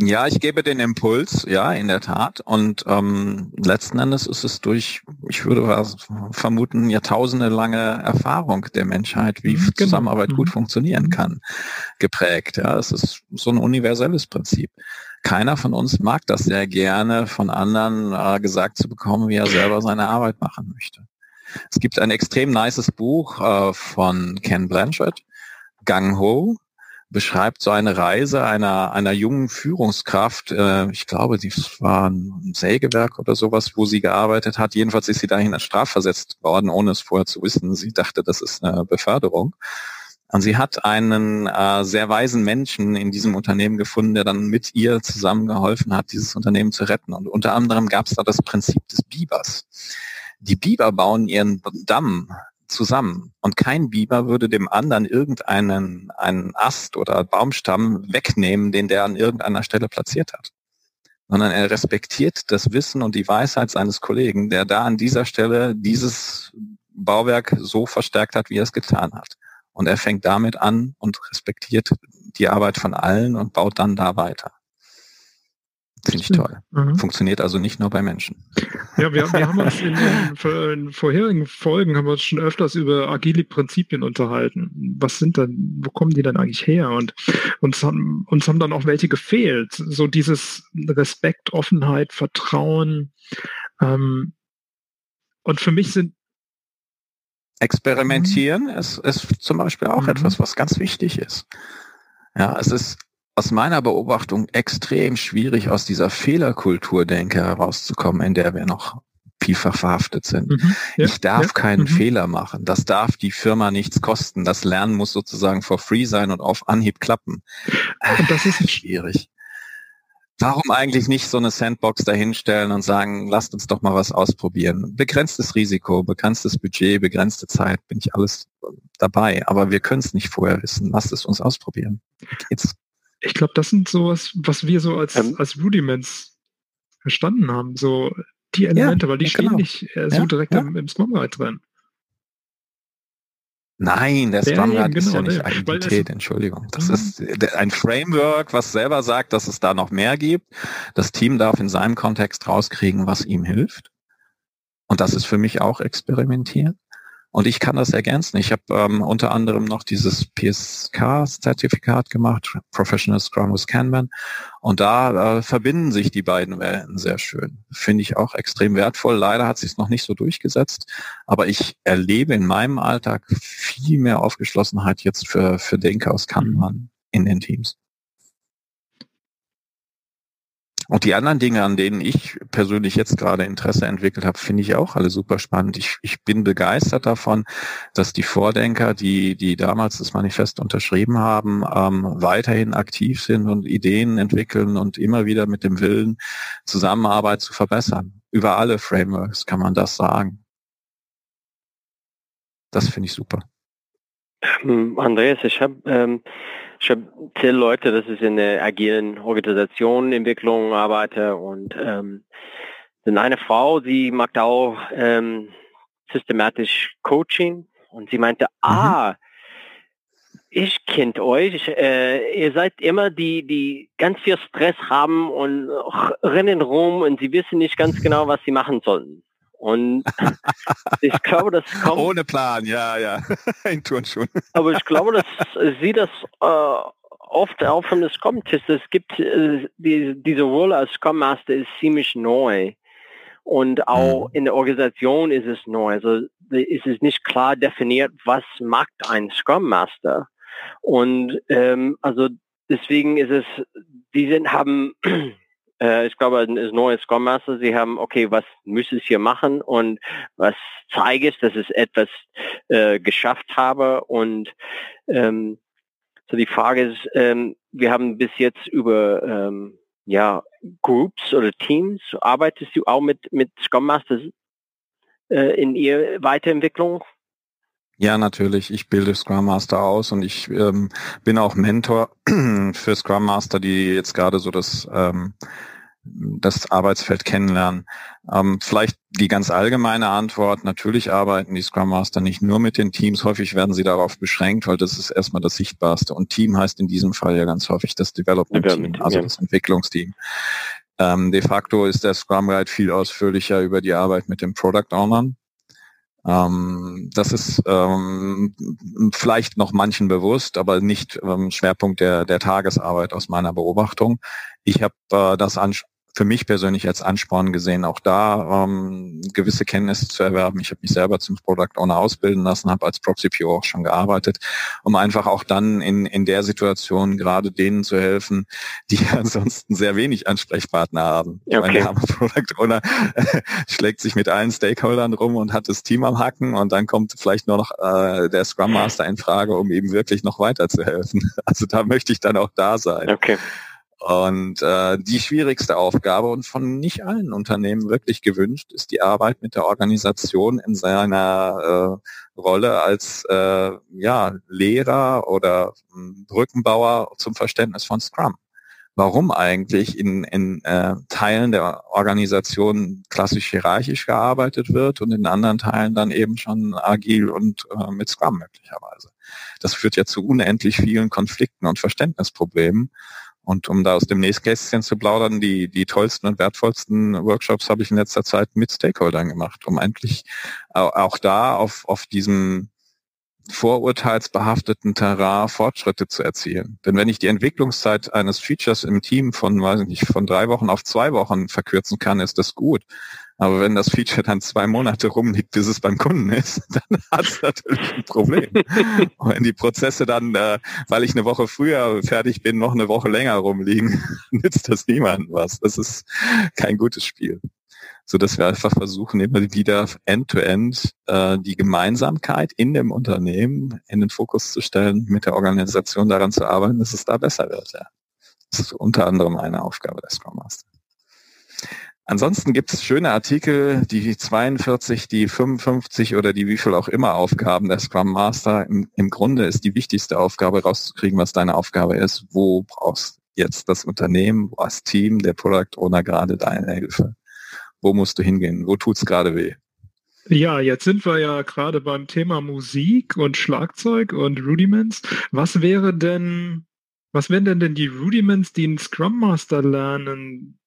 C: Ja, ich gebe den Impuls, ja, in der Tat. Und ähm, letzten Endes ist es durch, ich würde was vermuten, jahrtausende lange Erfahrung der Menschheit, wie mhm, Zusammenarbeit mhm. gut funktionieren mhm. kann, geprägt. Ja, es ist so ein universelles Prinzip. Keiner von uns mag das sehr gerne, von anderen äh, gesagt zu bekommen, wie er selber seine Arbeit machen möchte. Es gibt ein extrem nices Buch äh, von Ken Blanchard, Gang Ho, beschreibt so eine Reise einer, einer jungen Führungskraft, äh, ich glaube, die war ein Sägewerk oder sowas, wo sie gearbeitet hat. Jedenfalls ist sie dahin als strafversetzt worden, ohne es vorher zu wissen. Sie dachte, das ist eine Beförderung. Und sie hat einen äh, sehr weisen Menschen in diesem Unternehmen gefunden, der dann mit ihr zusammengeholfen hat, dieses Unternehmen zu retten. Und unter anderem gab es da das Prinzip des Bibers. Die Biber bauen ihren Damm zusammen. Und kein Biber würde dem anderen irgendeinen einen Ast oder Baumstamm wegnehmen, den der an irgendeiner Stelle platziert hat. Sondern er respektiert das Wissen und die Weisheit seines Kollegen, der da an dieser Stelle dieses Bauwerk so verstärkt hat, wie er es getan hat. Und er fängt damit an und respektiert die Arbeit von allen und baut dann da weiter. Finde ich toll. Mhm. Funktioniert also nicht nur bei Menschen.
D: Ja, wir, wir haben uns in den, in vorherigen Folgen haben wir uns schon öfters über agile Prinzipien unterhalten. Was sind denn, wo kommen die denn eigentlich her? Und uns haben, uns haben dann auch welche gefehlt. So dieses Respekt, Offenheit, Vertrauen. Ähm, und für mich sind
C: Experimentieren mhm. ist, ist zum Beispiel auch mhm. etwas, was ganz wichtig ist. Ja, es ist aus meiner Beobachtung extrem schwierig, aus dieser Fehlerkultur, denke herauszukommen, in der wir noch vielfach verhaftet sind. Mhm, ja, ich darf ja, keinen mhm. Fehler machen. Das darf die Firma nichts kosten. Das Lernen muss sozusagen for free sein und auf Anhieb klappen. Und das ist schwierig. Warum eigentlich nicht so eine Sandbox dahinstellen und sagen, lasst uns doch mal was ausprobieren? Begrenztes Risiko, begrenztes Budget, begrenzte Zeit, bin ich alles dabei. Aber wir können es nicht vorher wissen. Lasst es uns ausprobieren.
D: Geht's? Ich glaube, das sind sowas, was wir so als, ähm, als Rudiments verstanden haben. So die Elemente, ja, weil die ja, stehen genau. nicht äh, so ja, direkt Im, im Guide drin.
C: Nein, der Scrum Guide ist ja genau, nicht Agilität, Entschuldigung. Das mhm. ist ein Framework, was selber sagt, dass es da noch mehr gibt. Das Team darf in seinem Kontext rauskriegen, was ihm hilft. Und das ist für mich auch experimentieren. Und ich kann das ergänzen. Ich habe ähm, unter anderem noch dieses PSK-Zertifikat gemacht, Professional Scrum with Kanban. Und da äh, verbinden sich die beiden Welten sehr schön. Finde ich auch extrem wertvoll. Leider hat sich noch nicht so durchgesetzt. Aber ich erlebe in meinem Alltag viel mehr Aufgeschlossenheit jetzt für, für Denker aus Kanban in den Teams. Und die anderen Dinge, an denen ich persönlich jetzt gerade Interesse entwickelt habe, finde ich auch alle super spannend. Ich, ich bin begeistert davon, dass die Vordenker, die, die damals das Manifest unterschrieben haben, ähm, weiterhin aktiv sind und Ideen entwickeln und immer wieder mit dem Willen, Zusammenarbeit zu verbessern. Über alle Frameworks kann man das sagen. Das finde ich super.
B: Ähm, Andreas, ich habe ähm, ich habe zehn Leute, das ist in der agilen Organisation, Entwicklung arbeite und ähm, dann eine Frau, sie macht auch ähm, systematisch Coaching und sie meinte, mhm. ah, ich kennt euch. Äh, ihr seid immer die, die ganz viel Stress haben und rennen rum und sie wissen nicht ganz genau, was sie machen sollen. Und ich glaube, das kommt...
C: Ohne Plan, ja, ja. In Turnschuhen.
B: Aber ich glaube, dass sie das äh, oft auch von der Scrum ist. Es gibt äh, die, diese Rolle als Scrum Master ist ziemlich neu. Und auch mhm. in der Organisation ist es neu. Also ist es nicht klar definiert, was macht ein Scrum Master. Und ähm, also deswegen ist es, die sind, haben, äh, ich glaube, ein neues Scrum Master, sie haben, okay, was müsste ich hier machen und was zeige ich, dass ich etwas äh, geschafft habe. Und ähm, so die Frage ist, ähm, wir haben bis jetzt über ähm, ja, Groups oder Teams, arbeitest du auch mit, mit Scrum Masters äh, in ihr Weiterentwicklung?
C: Ja, natürlich. Ich bilde Scrum Master aus und ich ähm, bin auch Mentor für Scrum Master, die jetzt gerade so das ähm, das Arbeitsfeld kennenlernen. Ähm, vielleicht die ganz allgemeine Antwort, natürlich arbeiten die Scrum Master nicht nur mit den Teams, häufig werden sie darauf beschränkt, weil das ist erstmal das Sichtbarste. Und Team heißt in diesem Fall ja ganz häufig das Development Team, also das Entwicklungsteam. Ähm, de facto ist der Scrum Guide viel ausführlicher über die Arbeit mit den Product Ownern. Ähm, das ist ähm, vielleicht noch manchen bewusst, aber nicht ähm, Schwerpunkt der, der Tagesarbeit aus meiner Beobachtung. Ich habe äh, das für mich persönlich als Ansporn gesehen, auch da ähm, gewisse Kenntnisse zu erwerben. Ich habe mich selber zum Product Owner ausbilden lassen, habe als Proxy PO auch schon gearbeitet, um einfach auch dann in, in der Situation gerade denen zu helfen, die ansonsten sehr wenig Ansprechpartner haben. Okay. Meine, der Product Owner schlägt sich mit allen Stakeholdern rum und hat das Team am Hacken und dann kommt vielleicht nur noch äh, der Scrum Master in Frage, um eben wirklich noch weiter zu helfen. Also da möchte ich dann auch da sein.
B: Okay.
C: Und äh, die schwierigste Aufgabe und von nicht allen Unternehmen wirklich gewünscht ist die Arbeit mit der Organisation in seiner äh, Rolle als äh, ja, Lehrer oder hm, Brückenbauer zum Verständnis von Scrum. Warum eigentlich in, in äh, Teilen der Organisation klassisch hierarchisch gearbeitet wird und in anderen Teilen dann eben schon agil und äh, mit Scrum möglicherweise. Das führt ja zu unendlich vielen Konflikten und Verständnisproblemen. Und um da aus dem Nächstkästchen zu plaudern, die, die tollsten und wertvollsten Workshops habe ich in letzter Zeit mit Stakeholdern gemacht, um endlich auch da auf, auf diesem vorurteilsbehafteten Terrain Fortschritte zu erzielen. Denn wenn ich die Entwicklungszeit eines Features im Team von, weiß ich nicht, von drei Wochen auf zwei Wochen verkürzen kann, ist das gut. Aber wenn das Feature dann zwei Monate rumliegt, bis es beim Kunden ist, dann hat es natürlich ein Problem. Und wenn die Prozesse dann, äh, weil ich eine Woche früher fertig bin, noch eine Woche länger rumliegen, nützt das niemandem was. Das ist kein gutes Spiel. So dass wir einfach versuchen, immer wieder end-to-end -end, äh, die Gemeinsamkeit in dem Unternehmen in den Fokus zu stellen, mit der Organisation daran zu arbeiten, dass es da besser wird. Ja. Das ist unter anderem eine Aufgabe des Scrum Master. Ansonsten gibt es schöne Artikel, die 42, die 55 oder die wie viel auch immer Aufgaben der Scrum Master. Im, Im, Grunde ist die wichtigste Aufgabe rauszukriegen, was deine Aufgabe ist. Wo brauchst jetzt das Unternehmen, wo das Team, der Product Owner gerade deine Hilfe? Wo musst du hingehen? Wo tut's gerade weh?
D: Ja, jetzt sind wir ja gerade beim Thema Musik und Schlagzeug und Rudiments. Was wäre denn, was wären denn denn die Rudiments, die ein Scrum Master lernen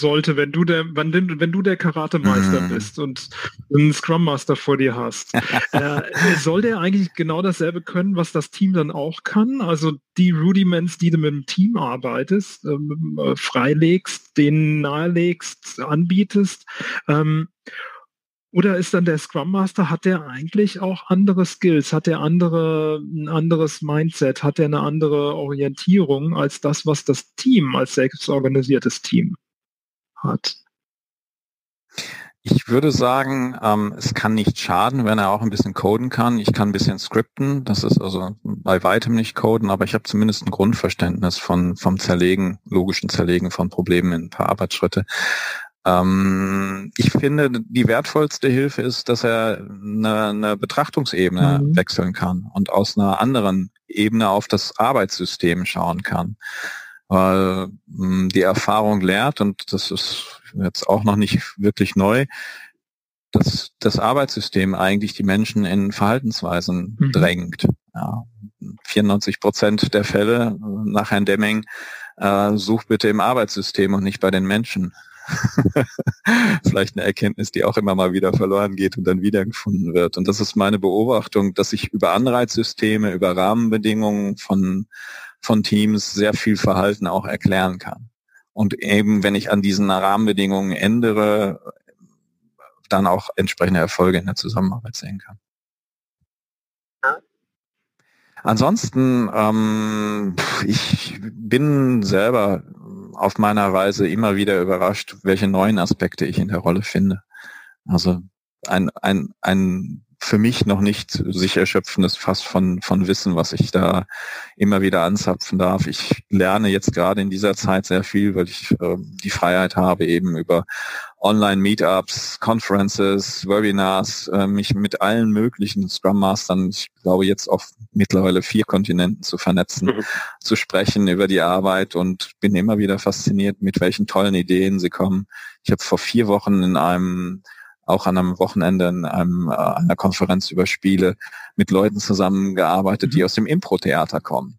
D: sollte, wenn du der, wenn, wenn du der Karate-Meister mm. bist und einen Scrum Master vor dir hast. äh, soll der eigentlich genau dasselbe können, was das Team dann auch kann? Also die Rudiments, die du mit dem Team arbeitest, ähm, äh, freilegst, denen nahelegst, anbietest. Ähm, oder ist dann der Scrum Master, hat der eigentlich auch andere Skills, hat der andere, ein anderes Mindset, hat der eine andere Orientierung als das, was das Team als selbstorganisiertes Team hat?
C: Ich würde sagen, ähm, es kann nicht schaden, wenn er auch ein bisschen coden kann. Ich kann ein bisschen scripten. Das ist also bei weitem nicht coden, aber ich habe zumindest ein Grundverständnis von vom Zerlegen, logischen Zerlegen von Problemen in ein paar Arbeitsschritte. Ähm, ich finde, die wertvollste Hilfe ist, dass er eine, eine Betrachtungsebene mhm. wechseln kann und aus einer anderen Ebene auf das Arbeitssystem schauen kann weil mh, die Erfahrung lehrt, und das ist jetzt auch noch nicht wirklich neu, dass das Arbeitssystem eigentlich die Menschen in Verhaltensweisen mhm. drängt. Ja, 94 Prozent der Fälle nach Herrn Demming äh, sucht bitte im Arbeitssystem und nicht bei den Menschen. Vielleicht eine Erkenntnis, die auch immer mal wieder verloren geht und dann wiedergefunden wird. Und das ist meine Beobachtung, dass ich über Anreizsysteme, über Rahmenbedingungen von, von Teams sehr viel Verhalten auch erklären kann. Und eben, wenn ich an diesen Rahmenbedingungen ändere, dann auch entsprechende Erfolge in der Zusammenarbeit sehen kann. Ansonsten, ähm, ich bin selber auf meiner Weise immer wieder überrascht, welche neuen Aspekte ich in der Rolle finde. Also ein, ein, ein für mich noch nicht sich erschöpfendes Fass von, von Wissen, was ich da immer wieder anzapfen darf. Ich lerne jetzt gerade in dieser Zeit sehr viel, weil ich äh, die Freiheit habe, eben über Online-Meetups, Conferences, Webinars, äh, mich mit allen möglichen Scrum Mastern, ich glaube jetzt auf mittlerweile vier Kontinenten zu vernetzen, mhm. zu sprechen über die Arbeit und bin immer wieder fasziniert, mit welchen tollen Ideen sie kommen. Ich habe vor vier Wochen in einem auch an einem Wochenende in einem, äh, einer Konferenz über Spiele mit Leuten zusammengearbeitet, die mhm. aus dem Impro-Theater kommen.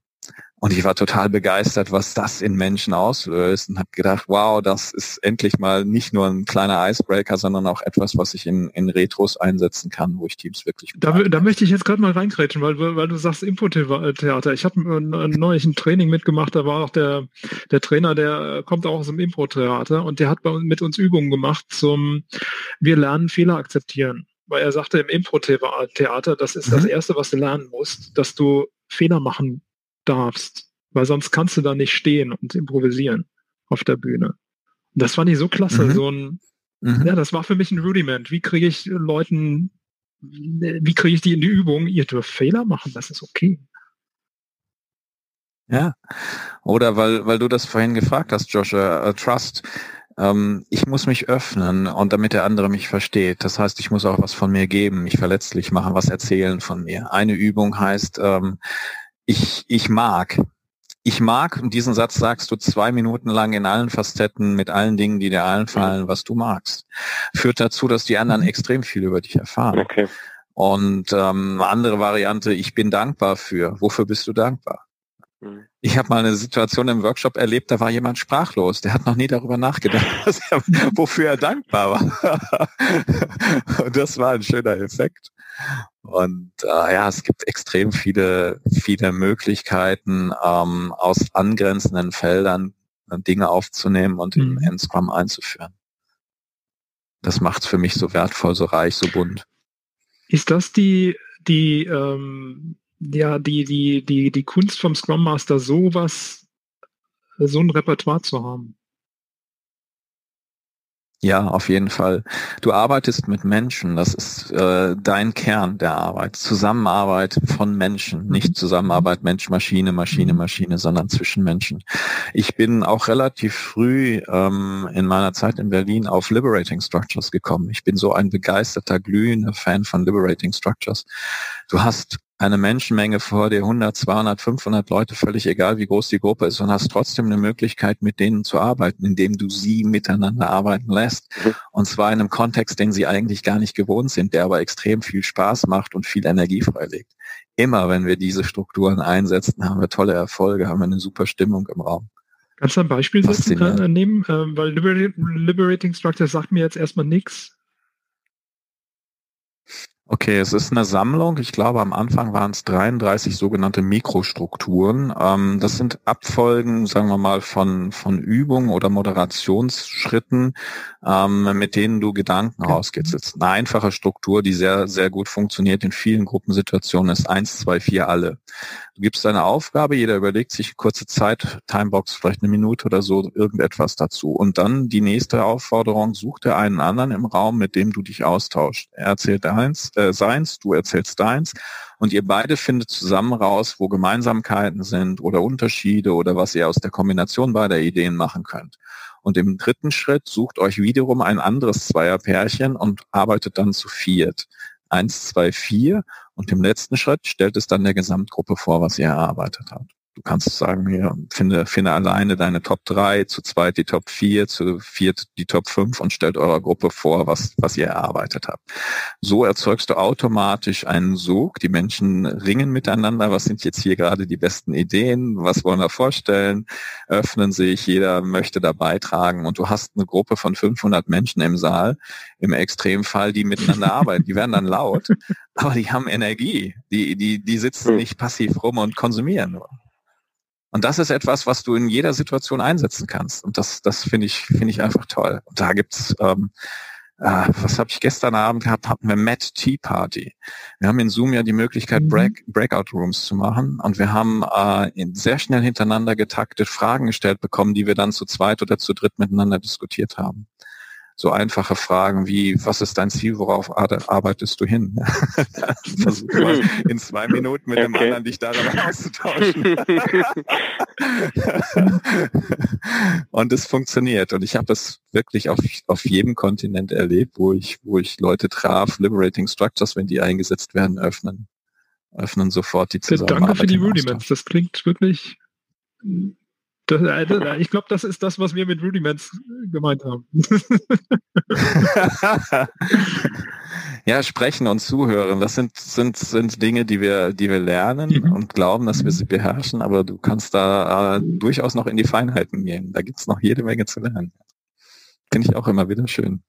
C: Und ich war total begeistert, was das in Menschen auslöst und habe gedacht, wow, das ist endlich mal nicht nur ein kleiner Icebreaker, sondern auch etwas, was ich in, in Retros einsetzen kann, wo ich Teams wirklich.
D: Da, da möchte ich jetzt gerade mal reingrätschen, weil, weil du sagst Impro-Theater. Ich habe neulich ein Training mitgemacht, da war auch der, der Trainer, der kommt auch aus dem Impro-Theater und der hat mit uns Übungen gemacht zum Wir lernen Fehler akzeptieren. Weil er sagte, im Impro-Theater, das ist mhm. das Erste, was du lernen musst, dass du Fehler machen darfst, weil sonst kannst du da nicht stehen und improvisieren auf der Bühne. Und das fand ich so klasse, mhm. so ein, mhm. ja, das war für mich ein Rudiment. Wie kriege ich Leuten, wie kriege ich die in die Übung? Ihr dürft Fehler machen, das ist okay.
C: Ja, oder weil, weil du das vorhin gefragt hast, Joshua, uh, Trust. Ähm, ich muss mich öffnen und damit der andere mich versteht. Das heißt, ich muss auch was von mir geben, mich verletzlich machen, was erzählen von mir. Eine Übung heißt, ähm, ich, ich mag. Ich mag, und diesen Satz sagst du zwei Minuten lang in allen Facetten mit allen Dingen, die dir einfallen, was du magst. Führt dazu, dass die anderen mhm. extrem viel über dich erfahren. Okay. Und ähm, andere Variante, ich bin dankbar für. Wofür bist du dankbar? Mhm. Ich habe mal eine Situation im Workshop erlebt, da war jemand sprachlos. Der hat noch nie darüber nachgedacht, er, wofür er dankbar war. Und das war ein schöner Effekt. Und äh, ja, es gibt extrem viele, viele Möglichkeiten, ähm, aus angrenzenden Feldern äh, Dinge aufzunehmen und mhm. in Scrum einzuführen. Das macht es für mich so wertvoll, so reich, so bunt.
D: Ist das die, die, ähm, ja, die, die, die, die Kunst vom Scrum Master, sowas, so ein Repertoire zu haben?
C: Ja, auf jeden Fall. Du arbeitest mit Menschen, das ist äh, dein Kern der Arbeit. Zusammenarbeit von Menschen, mhm. nicht Zusammenarbeit Mensch-Maschine, Maschine-Maschine, mhm. sondern zwischen Menschen. Ich bin auch relativ früh ähm, in meiner Zeit in Berlin auf Liberating Structures gekommen. Ich bin so ein begeisterter, glühender Fan von Liberating Structures. Du hast eine Menschenmenge vor dir, 100, 200, 500 Leute, völlig egal, wie groß die Gruppe ist, und hast trotzdem eine Möglichkeit, mit denen zu arbeiten, indem du sie miteinander arbeiten lässt. Mhm. Und zwar in einem Kontext, den sie eigentlich gar nicht gewohnt sind, der aber extrem viel Spaß macht und viel Energie freilegt. Immer, wenn wir diese Strukturen einsetzen, haben wir tolle Erfolge, haben wir eine super Stimmung im Raum.
D: Kannst du ein Beispiel setzen, äh, nehmen? Äh, weil Liberating Structure sagt mir jetzt erstmal nichts.
C: Okay, es ist eine Sammlung. Ich glaube, am Anfang waren es 33 sogenannte Mikrostrukturen. Ähm, das sind Abfolgen, sagen wir mal, von, von Übungen oder Moderationsschritten, ähm, mit denen du Gedanken rausgehst. Es ist eine einfache Struktur, die sehr, sehr gut funktioniert in vielen Gruppensituationen, ist eins, zwei, vier, alle. Du gibst deine Aufgabe, jeder überlegt sich kurze Zeit, Timebox, vielleicht eine Minute oder so, irgendetwas dazu. Und dann die nächste Aufforderung, such dir einen anderen im Raum, mit dem du dich austauscht. Er erzählt eins, äh, seins, du erzählst deins und ihr beide findet zusammen raus, wo Gemeinsamkeiten sind oder Unterschiede oder was ihr aus der Kombination beider Ideen machen könnt. Und im dritten Schritt sucht euch wiederum ein anderes Zweierpärchen und arbeitet dann zu viert. Eins, zwei, vier. Und im letzten Schritt stellt es dann der Gesamtgruppe vor, was ihr erarbeitet habt. Du kannst sagen, hier, finde, finde alleine deine Top 3, zu zweit die Top 4, zu viert die Top 5 und stellt eurer Gruppe vor, was, was ihr erarbeitet habt. So erzeugst du automatisch einen Sog. Die Menschen ringen miteinander. Was sind jetzt hier gerade die besten Ideen? Was wollen wir vorstellen? Öffnen sich. Jeder möchte da beitragen. Und du hast eine Gruppe von 500 Menschen im Saal, im Extremfall, die miteinander arbeiten. Die werden dann laut, aber die haben Energie. Die, die, die sitzen nicht passiv rum und konsumieren nur. Und das ist etwas, was du in jeder Situation einsetzen kannst. Und das, das finde ich, finde ich einfach toll. Und da gibt's, ähm, äh, was habe ich gestern Abend gehabt? Hatten wir Matt Tea Party. Wir haben in Zoom ja die Möglichkeit, mhm. Break, Breakout Rooms zu machen. Und wir haben äh, sehr schnell hintereinander getaktet Fragen gestellt bekommen, die wir dann zu zweit oder zu dritt miteinander diskutiert haben so einfache Fragen wie, was ist dein Ziel, worauf arbeitest du hin? Versuch mal in zwei Minuten mit okay. dem anderen dich darüber auszutauschen. und es funktioniert. Und ich habe es wirklich auf, auf jedem Kontinent erlebt, wo ich, wo ich Leute traf, Liberating Structures, wenn die eingesetzt werden, öffnen. Öffnen sofort die Zusammenarbeit.
D: Danke für die Rudiments. Das klingt wirklich das, äh, ich glaube, das ist das, was wir mit Rudiments gemeint haben.
C: ja, sprechen und zuhören, das sind, sind, sind Dinge, die wir, die wir lernen mhm. und glauben, dass wir sie beherrschen, aber du kannst da äh, durchaus noch in die Feinheiten gehen. Da gibt's noch jede Menge zu lernen. Finde ich auch immer wieder schön.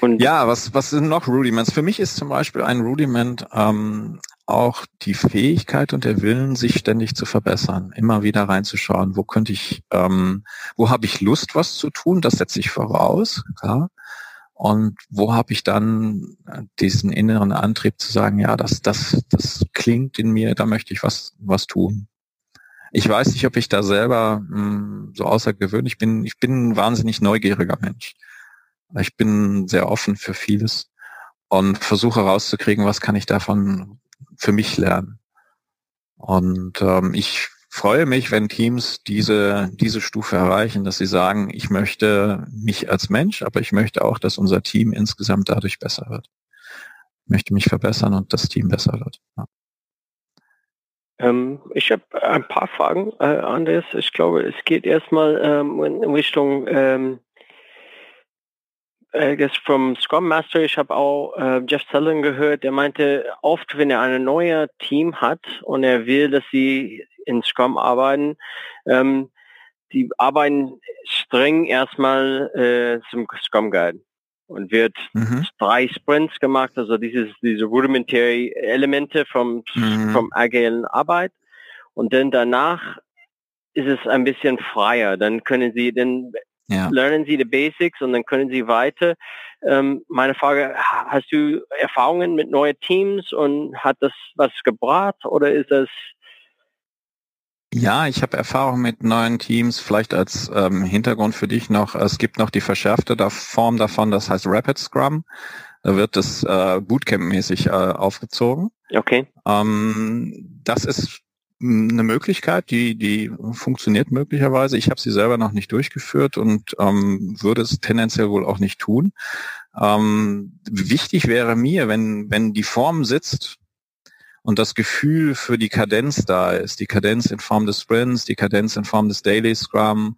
C: Und ja, was, was sind noch Rudiments? Für mich ist zum Beispiel ein Rudiment ähm, auch die Fähigkeit und der Willen, sich ständig zu verbessern, immer wieder reinzuschauen, wo könnte ich, ähm, wo habe ich Lust, was zu tun, das setze ich voraus, klar. Und wo habe ich dann äh, diesen inneren Antrieb zu sagen, ja, das, das, das klingt in mir, da möchte ich was, was tun. Ich weiß nicht, ob ich da selber mh, hm, so außergewöhnlich bin. Ich bin ein wahnsinnig neugieriger Mensch. Ich bin sehr offen für vieles und versuche herauszukriegen, was kann ich davon für mich lernen. Und ähm, ich freue mich, wenn Teams diese, diese Stufe erreichen, dass sie sagen, ich möchte mich als Mensch, aber ich möchte auch, dass unser Team insgesamt dadurch besser wird. Ich möchte mich verbessern und das Team besser wird. Ja.
B: Ähm, ich habe ein paar Fragen, äh, Andres. Ich glaube, es geht erstmal ähm, in Richtung ähm, I guess vom Scrum Master, ich habe auch äh, Jeff Sullivan gehört, der meinte, oft wenn er ein neues Team hat und er will, dass sie in Scrum arbeiten, ähm, die arbeiten streng erstmal äh, zum Scrum Guide und wird mhm. drei Sprints gemacht, also dieses, diese rudimentary Elemente vom, mhm. vom agilen Arbeit und dann danach ist es ein bisschen freier. Dann können Sie, dann ja. lernen Sie die Basics und dann können Sie weiter. Ähm, meine Frage, hast du Erfahrungen mit neuen Teams und hat das was gebracht oder ist das
C: ja, ich habe Erfahrung mit neuen Teams, vielleicht als ähm, Hintergrund für dich noch, es gibt noch die verschärfte Form davon, das heißt Rapid Scrum. Da wird das äh, Bootcamp-mäßig äh, aufgezogen.
B: Okay.
C: Ähm, das ist eine Möglichkeit, die, die funktioniert möglicherweise. Ich habe sie selber noch nicht durchgeführt und ähm, würde es tendenziell wohl auch nicht tun. Ähm, wichtig wäre mir, wenn, wenn die Form sitzt und das Gefühl für die Kadenz da ist, die Kadenz in Form des Sprints, die Kadenz in Form des Daily Scrum,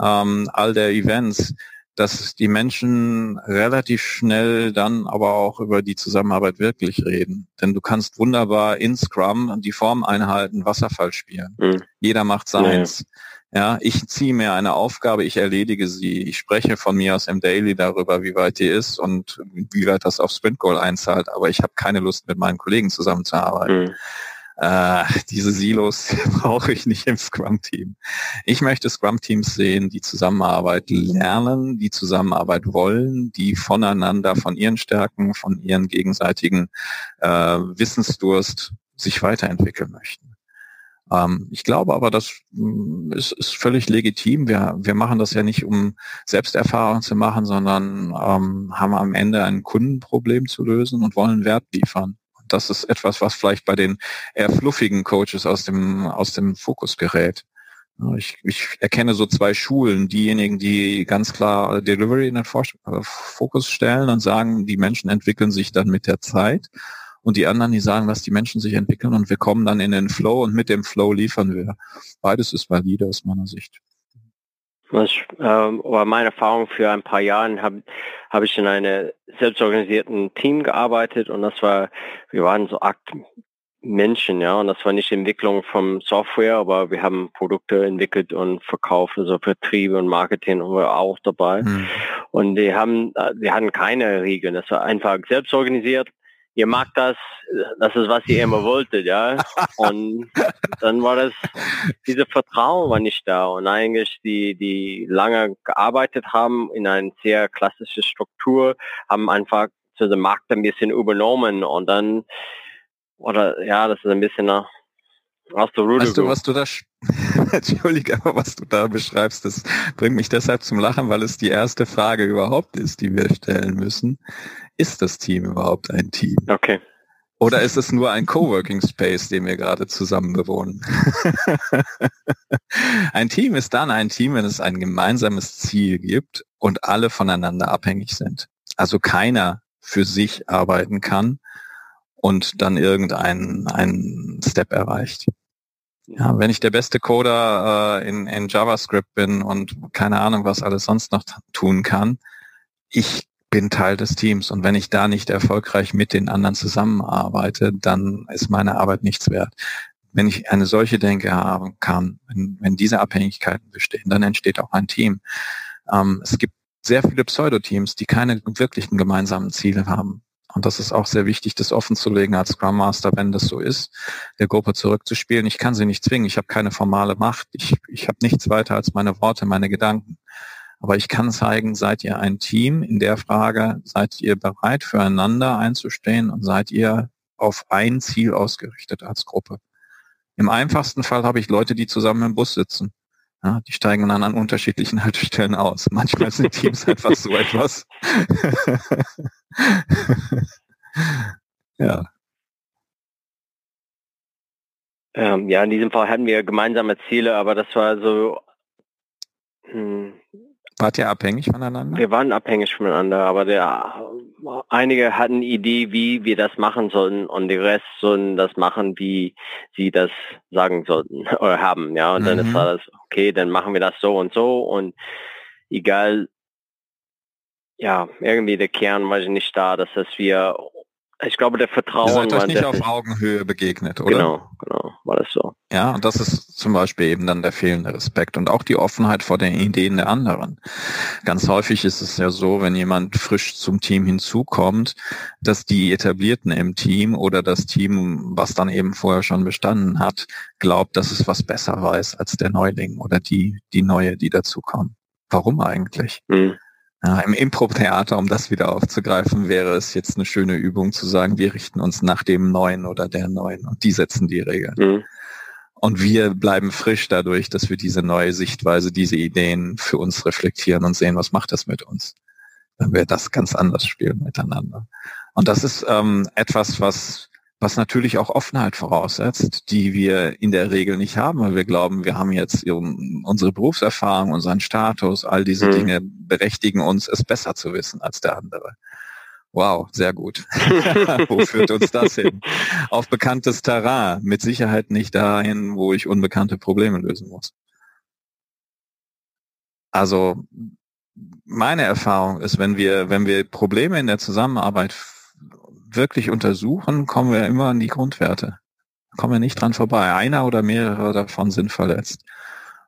C: ähm, all der Events, dass die Menschen relativ schnell dann aber auch über die Zusammenarbeit wirklich reden. Denn du kannst wunderbar in Scrum die Form einhalten, Wasserfall spielen. Mhm. Jeder macht seins. Ja, ich ziehe mir eine Aufgabe, ich erledige sie. Ich spreche von mir aus im Daily darüber, wie weit die ist und wie weit das auf Sprint Goal einzahlt. Aber ich habe keine Lust, mit meinen Kollegen zusammenzuarbeiten. Mhm äh, diese Silos brauche ich nicht im Scrum-Team. Ich möchte Scrum-Teams sehen, die Zusammenarbeit lernen, die Zusammenarbeit wollen, die voneinander, von ihren Stärken, von ihren gegenseitigen äh, Wissensdurst sich weiterentwickeln möchten. Ähm, ich glaube aber, das mm, ist, ist völlig legitim. Wir, wir machen das ja nicht, um Selbsterfahrung zu machen, sondern ähm, haben am Ende ein Kundenproblem zu lösen und wollen Wert liefern das ist etwas, was vielleicht bei den eher fluffigen Coaches aus dem, aus dem Fokus gerät. Ich, ich erkenne so zwei Schulen, diejenigen, die ganz klar Delivery in den äh, Fokus stellen und sagen, die Menschen entwickeln sich dann mit der Zeit und die anderen, die sagen, lass die Menschen sich entwickeln und wir kommen dann in den Flow und mit dem Flow liefern wir. Beides ist valide aus meiner Sicht.
B: Was, ähm, meine Erfahrung für ein paar Jahren habe hab ich in einem selbstorganisierten Team gearbeitet und das war, wir waren so Akt Menschen, ja, und das war nicht Entwicklung von Software, aber wir haben Produkte entwickelt und verkauft, also Vertriebe und Marketing und wir auch dabei. Mhm. Und die haben, wir hatten keine Regeln, das war einfach selbst organisiert ihr mag das, das ist, was ihr immer wolltet, ja. Und dann war das, diese Vertrauen war nicht da. Und eigentlich die, die lange gearbeitet haben in eine sehr klassische Struktur, haben einfach so den Markt ein bisschen übernommen und dann, oder ja, das ist ein bisschen nach,
C: aus der Rude weißt du, was du da, Entschuldige, aber was du da beschreibst, das bringt mich deshalb zum Lachen, weil es die erste Frage überhaupt ist, die wir stellen müssen ist das Team überhaupt ein Team?
B: Okay.
C: Oder ist es nur ein Coworking Space, den wir gerade zusammen bewohnen? ein Team ist dann ein Team, wenn es ein gemeinsames Ziel gibt und alle voneinander abhängig sind. Also keiner für sich arbeiten kann und dann irgendeinen einen Step erreicht. Ja, wenn ich der beste Coder äh, in, in JavaScript bin und keine Ahnung, was alles sonst noch tun kann, ich bin Teil des Teams und wenn ich da nicht erfolgreich mit den anderen zusammenarbeite, dann ist meine Arbeit nichts wert. Wenn ich eine solche Denke haben kann, wenn, wenn diese Abhängigkeiten bestehen, dann entsteht auch ein Team. Ähm, es gibt sehr viele Pseudo-Teams, die keine wirklichen gemeinsamen Ziele haben. Und das ist auch sehr wichtig, das offen zu legen als Scrum Master, wenn das so ist, der Gruppe zurückzuspielen. Ich kann sie nicht zwingen, ich habe keine formale Macht, ich, ich habe nichts weiter als meine Worte, meine Gedanken. Aber ich kann zeigen, seid ihr ein Team in der Frage, seid ihr bereit füreinander einzustehen und seid ihr auf ein Ziel ausgerichtet als Gruppe. Im einfachsten Fall habe ich Leute, die zusammen im Bus sitzen. Ja, die steigen dann an unterschiedlichen Haltestellen aus. Manchmal sind Teams einfach so etwas.
B: ja. Ähm, ja, in diesem Fall hatten wir gemeinsame Ziele, aber das war so,
C: hm, Wart ihr abhängig voneinander?
B: Wir waren abhängig voneinander, aber der, einige hatten Idee, wie wir das machen sollten und die Rest sollen das machen, wie sie das sagen sollten oder haben. Ja, und mhm. dann ist das, okay, dann machen wir das so und so und egal, ja, irgendwie der Kern war nicht da, dass das wir ich glaube, der Vertrauen. Ihr
C: seid euch nicht auf Augenhöhe begegnet, oder?
B: Genau, genau, war das so.
C: Ja, und das ist zum Beispiel eben dann der fehlende Respekt und auch die Offenheit vor den Ideen der anderen. Ganz häufig ist es ja so, wenn jemand frisch zum Team hinzukommt, dass die Etablierten im Team oder das Team, was dann eben vorher schon bestanden hat, glaubt, dass es was besser weiß als der Neuling oder die, die Neue, die dazukommt. Warum eigentlich? Mhm. Ja, Im Impro-Theater, um das wieder aufzugreifen, wäre es jetzt eine schöne Übung zu sagen, wir richten uns nach dem Neuen oder der Neuen und die setzen die Regeln. Mhm. Und wir bleiben frisch dadurch, dass wir diese neue Sichtweise, diese Ideen für uns reflektieren und sehen, was macht das mit uns, wenn wir das ganz anders spielen miteinander. Und das ist ähm, etwas, was was natürlich auch Offenheit voraussetzt, die wir in der Regel nicht haben, weil wir glauben, wir haben jetzt unsere Berufserfahrung, unseren Status, all diese mhm. Dinge berechtigen uns, es besser zu wissen als der andere. Wow, sehr gut. wo führt uns das hin? Auf bekanntes Terrain, mit Sicherheit nicht dahin, wo ich unbekannte Probleme lösen muss. Also meine Erfahrung ist, wenn wir, wenn wir Probleme in der Zusammenarbeit wirklich untersuchen, kommen wir immer an die Grundwerte. Kommen wir nicht dran vorbei. Einer oder mehrere davon sind verletzt.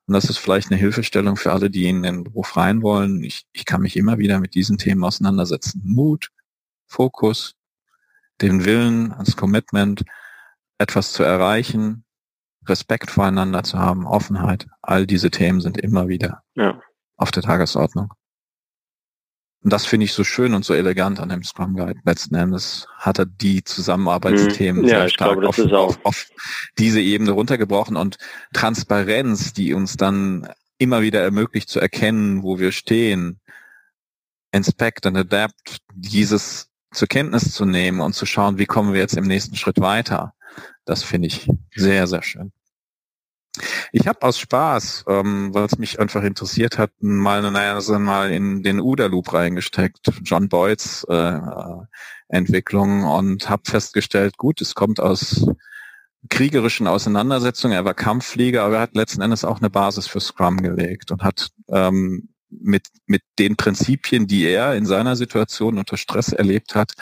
C: Und das ist vielleicht eine Hilfestellung für alle, die in den Beruf rein wollen. Ich, ich kann mich immer wieder mit diesen Themen auseinandersetzen. Mut, Fokus, den Willen, das Commitment, etwas zu erreichen, Respekt voreinander zu haben, Offenheit. All diese Themen sind immer wieder ja. auf der Tagesordnung. Und das finde ich so schön und so elegant an dem Scrum Guide. Letzten Endes hat er die Zusammenarbeitsthemen hm. ja, sehr stark glaube, auf, auf, auf, diese Ebene runtergebrochen und Transparenz, die uns dann immer wieder ermöglicht zu erkennen, wo wir stehen, inspect and adapt, dieses zur Kenntnis zu nehmen und zu schauen, wie kommen wir jetzt im nächsten Schritt weiter. Das finde ich sehr, sehr schön. Ich habe aus Spaß, ähm, weil es mich einfach interessiert hat, mal, naja, mal in den UDA Loop reingesteckt, John Boyds äh, Entwicklung und habe festgestellt, gut, es kommt aus kriegerischen Auseinandersetzungen. Er war Kampfflieger, aber er hat letzten Endes auch eine Basis für Scrum gelegt und hat ähm, mit, mit den Prinzipien, die er in seiner Situation unter Stress erlebt hat,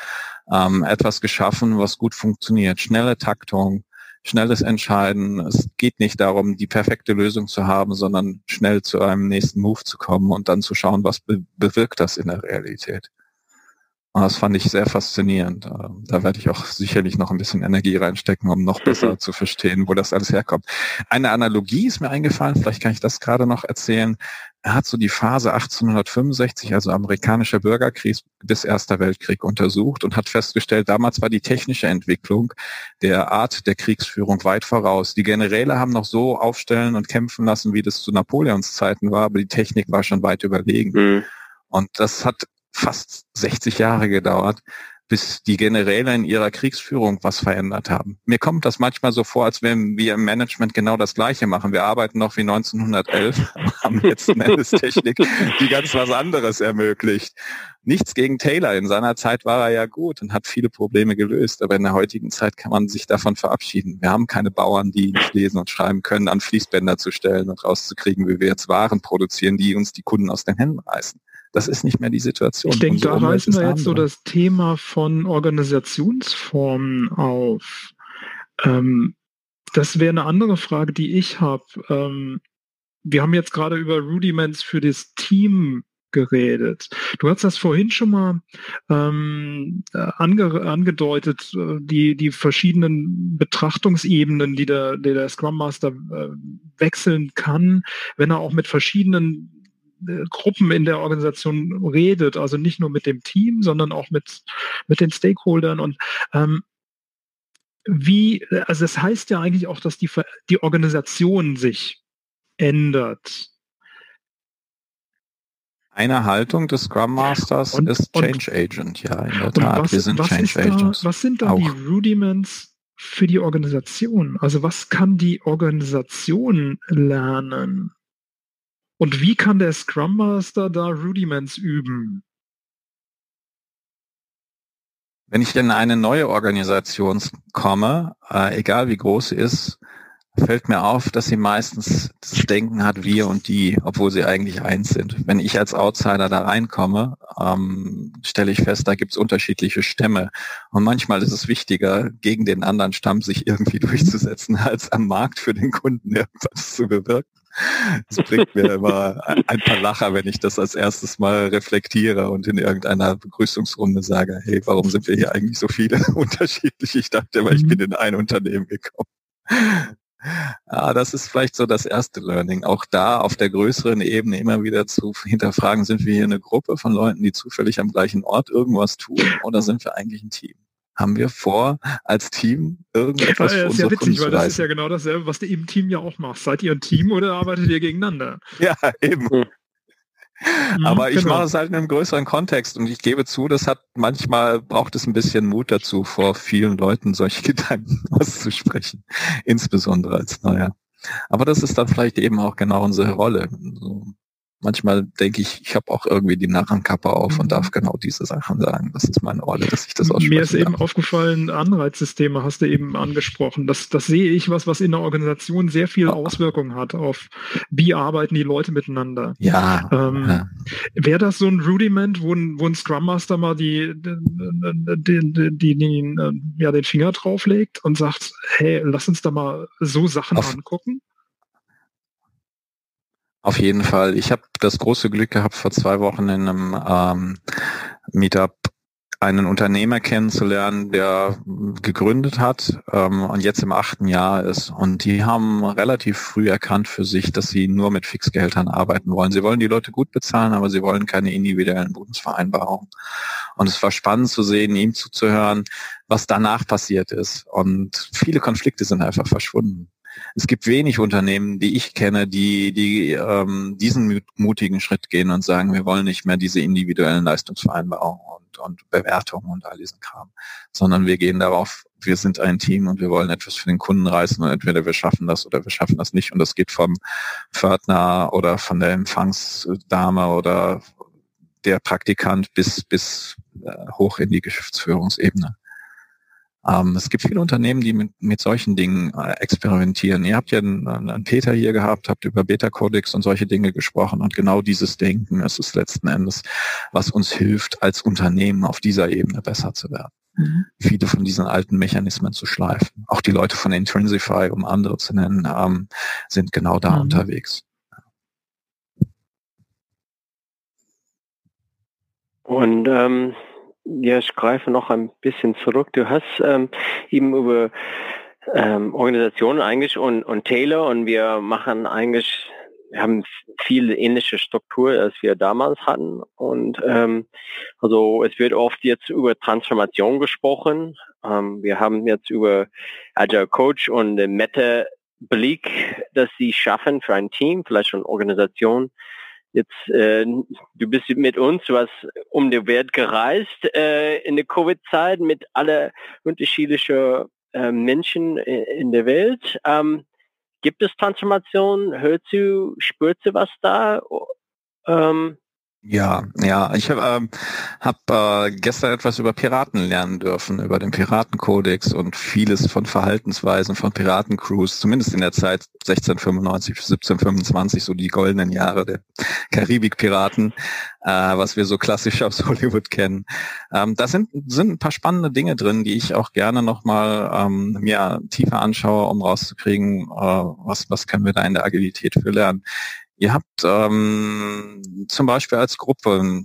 C: ähm, etwas geschaffen, was gut funktioniert. Schnelle Taktung, schnelles Entscheiden. Es geht nicht darum, die perfekte Lösung zu haben, sondern schnell zu einem nächsten Move zu kommen und dann zu schauen, was be bewirkt das in der Realität. Und das fand ich sehr faszinierend. Ähm, da werde ich auch sicherlich noch ein bisschen Energie reinstecken, um noch besser zu verstehen, wo das alles herkommt. Eine Analogie ist mir eingefallen, vielleicht kann ich das gerade noch erzählen. Er hat so die Phase 1865, also amerikanischer Bürgerkrieg bis Erster Weltkrieg untersucht und hat festgestellt, damals war die technische Entwicklung der Art der Kriegsführung weit voraus. Die Generäle haben noch so aufstellen und kämpfen lassen, wie das zu Napoleons Zeiten war, aber die Technik war schon weit überlegen. Mhm. Und das hat fast 60 Jahre gedauert, bis die Generäle in ihrer Kriegsführung was verändert haben. Mir kommt das manchmal so vor, als wenn wir im Management genau das Gleiche machen. Wir arbeiten noch wie 1911, haben jetzt eine Technik, die ganz was anderes ermöglicht. Nichts gegen Taylor. In seiner Zeit war er ja gut und hat viele Probleme gelöst. Aber in der heutigen Zeit kann man sich davon verabschieden. Wir haben keine Bauern, die nicht lesen und schreiben können, an Fließbänder zu stellen und rauszukriegen, wie wir jetzt Waren produzieren, die uns die Kunden aus den Händen reißen. Das ist nicht mehr die Situation.
D: Ich denke, da reißen wir jetzt so das Thema von Organisationsformen auf. Ähm, das wäre eine andere Frage, die ich habe. Ähm, wir haben jetzt gerade über Rudiments für das Team geredet. Du hast das vorhin schon mal ähm, ange angedeutet, äh, die, die verschiedenen Betrachtungsebenen, die der, die der Scrum Master äh, wechseln kann, wenn er auch mit verschiedenen äh, Gruppen in der Organisation redet, also nicht nur mit dem Team, sondern auch mit, mit den Stakeholdern und ähm, wie, also das heißt ja eigentlich auch, dass die, die Organisation sich ändert.
C: Eine Haltung des Scrum Masters und, ist Change und, Agent, ja, in der Tat.
D: Was, Wir sind Change da, Agents. Was sind da auch. die Rudiments für die Organisation? Also was kann die Organisation lernen? Und wie kann der Scrum Master da Rudiments üben?
C: Wenn ich in eine neue Organisation komme, äh, egal wie groß sie ist, fällt mir auf, dass sie meistens das Denken hat, wir und die, obwohl sie eigentlich eins sind. Wenn ich als Outsider da reinkomme, ähm, stelle ich fest, da gibt es unterschiedliche Stämme. Und manchmal ist es wichtiger, gegen den anderen Stamm sich irgendwie durchzusetzen, als am Markt für den Kunden irgendwas zu bewirken. Es bringt mir immer ein paar Lacher, wenn ich das als erstes mal reflektiere und in irgendeiner Begrüßungsrunde sage, hey, warum sind wir hier eigentlich so viele unterschiedlich? Ich dachte, weil ich mhm. bin in ein Unternehmen gekommen. Ah, das ist vielleicht so das erste Learning. Auch da auf der größeren Ebene immer wieder zu hinterfragen, sind wir hier eine Gruppe von Leuten, die zufällig am gleichen Ort irgendwas tun oder sind wir eigentlich ein Team? Haben wir vor, als Team irgendetwas ja,
D: für ist ja witzig, weil das ist ja genau dasselbe, was du im Team ja auch machst. Seid ihr ein Team oder arbeitet ihr gegeneinander?
C: Ja, eben. Mhm, Aber ich genau. mache es halt in einem größeren Kontext und ich gebe zu, das hat manchmal braucht es ein bisschen Mut dazu, vor vielen Leuten solche Gedanken auszusprechen, insbesondere als Neuer. Aber das ist dann vielleicht eben auch genau unsere Rolle. So manchmal denke ich, ich habe auch irgendwie die Narrenkappe auf und darf mhm. genau diese Sachen sagen. Das ist meine Rolle, dass ich das ausspreche.
D: Mir ist eben aufgefallen, Anreizsysteme hast du eben angesprochen. Das, das sehe ich was, was in der Organisation sehr viel Auswirkungen hat auf, wie arbeiten die Leute miteinander.
C: Ja. Ähm, ja.
D: Wäre das so ein Rudiment, wo ein, wo ein Scrum Master mal die, die, die, die, die, ja, den Finger drauflegt und sagt, hey, lass uns da mal so Sachen auf, angucken?
C: Auf jeden Fall. Ich habe das große Glück gehabt, vor zwei Wochen in einem ähm, Meetup einen Unternehmer kennenzulernen, der gegründet hat ähm, und jetzt im achten Jahr ist. Und die haben relativ früh erkannt für sich, dass sie nur mit Fixgehältern arbeiten wollen. Sie wollen die Leute gut bezahlen, aber sie wollen keine individuellen Bundesvereinbarungen. Und es war spannend zu sehen, ihm zuzuhören, was danach passiert ist. Und viele Konflikte sind einfach verschwunden es gibt wenig Unternehmen, die ich kenne, die, die ähm, diesen mutigen Schritt gehen und sagen, wir wollen nicht mehr diese individuellen Leistungsvereinbarungen. Und und, Bewertungen und all diesen Kram, sondern wir gehen darauf, wir sind ein Team und wir wollen etwas für den Kunden reißen und entweder wir schaffen das oder wir schaffen das nicht und das geht vom Pförtner oder von der Empfangsdame oder der Praktikant bis, bis äh, hoch in die Geschäftsführungsebene. Ähm, es gibt viele Unternehmen, die mit, mit solchen Dingen äh, experimentieren. Ihr habt ja einen, einen Peter hier gehabt, habt über Beta-Codex und solche Dinge gesprochen und genau dieses Denken ist es letzten Endes, was uns hilft, als Unternehmen auf dieser Ebene besser zu werden. Mhm. Viele von diesen alten Mechanismen zu schleifen. Auch die Leute von Intrinsify, um andere zu nennen, ähm, sind genau da mhm. unterwegs.
B: Und ähm, ja, ich greife noch ein bisschen zurück. Du hast ähm, eben über ähm, Organisationen eigentlich und, und Taylor und wir machen eigentlich, wir haben viel ähnliche Struktur, als wir damals hatten. Und ähm, also es wird oft jetzt über Transformation gesprochen. Ähm, wir haben jetzt über Agile Coach und Meta Blick, dass sie schaffen für ein Team, vielleicht schon Organisation, Jetzt, äh, du bist mit uns, du um die Welt gereist äh, in der Covid-Zeit mit alle unterschiedlichen äh, Menschen in der Welt. Ähm, gibt es Transformation? Hörst du, spürst du was da?
C: Ähm, ja, ja, ich habe ähm, hab, äh, gestern etwas über Piraten lernen dürfen, über den Piratenkodex und vieles von Verhaltensweisen von Piratencrews, zumindest in der Zeit 1695 bis 1725, so die goldenen Jahre der Karibik-Piraten, äh, was wir so klassisch aus Hollywood kennen. Ähm, da sind, sind ein paar spannende Dinge drin, die ich auch gerne nochmal ähm, mir tiefer anschaue, um rauszukriegen, äh, was, was können wir da in der Agilität für lernen. Ihr habt ähm, zum Beispiel als Gruppe,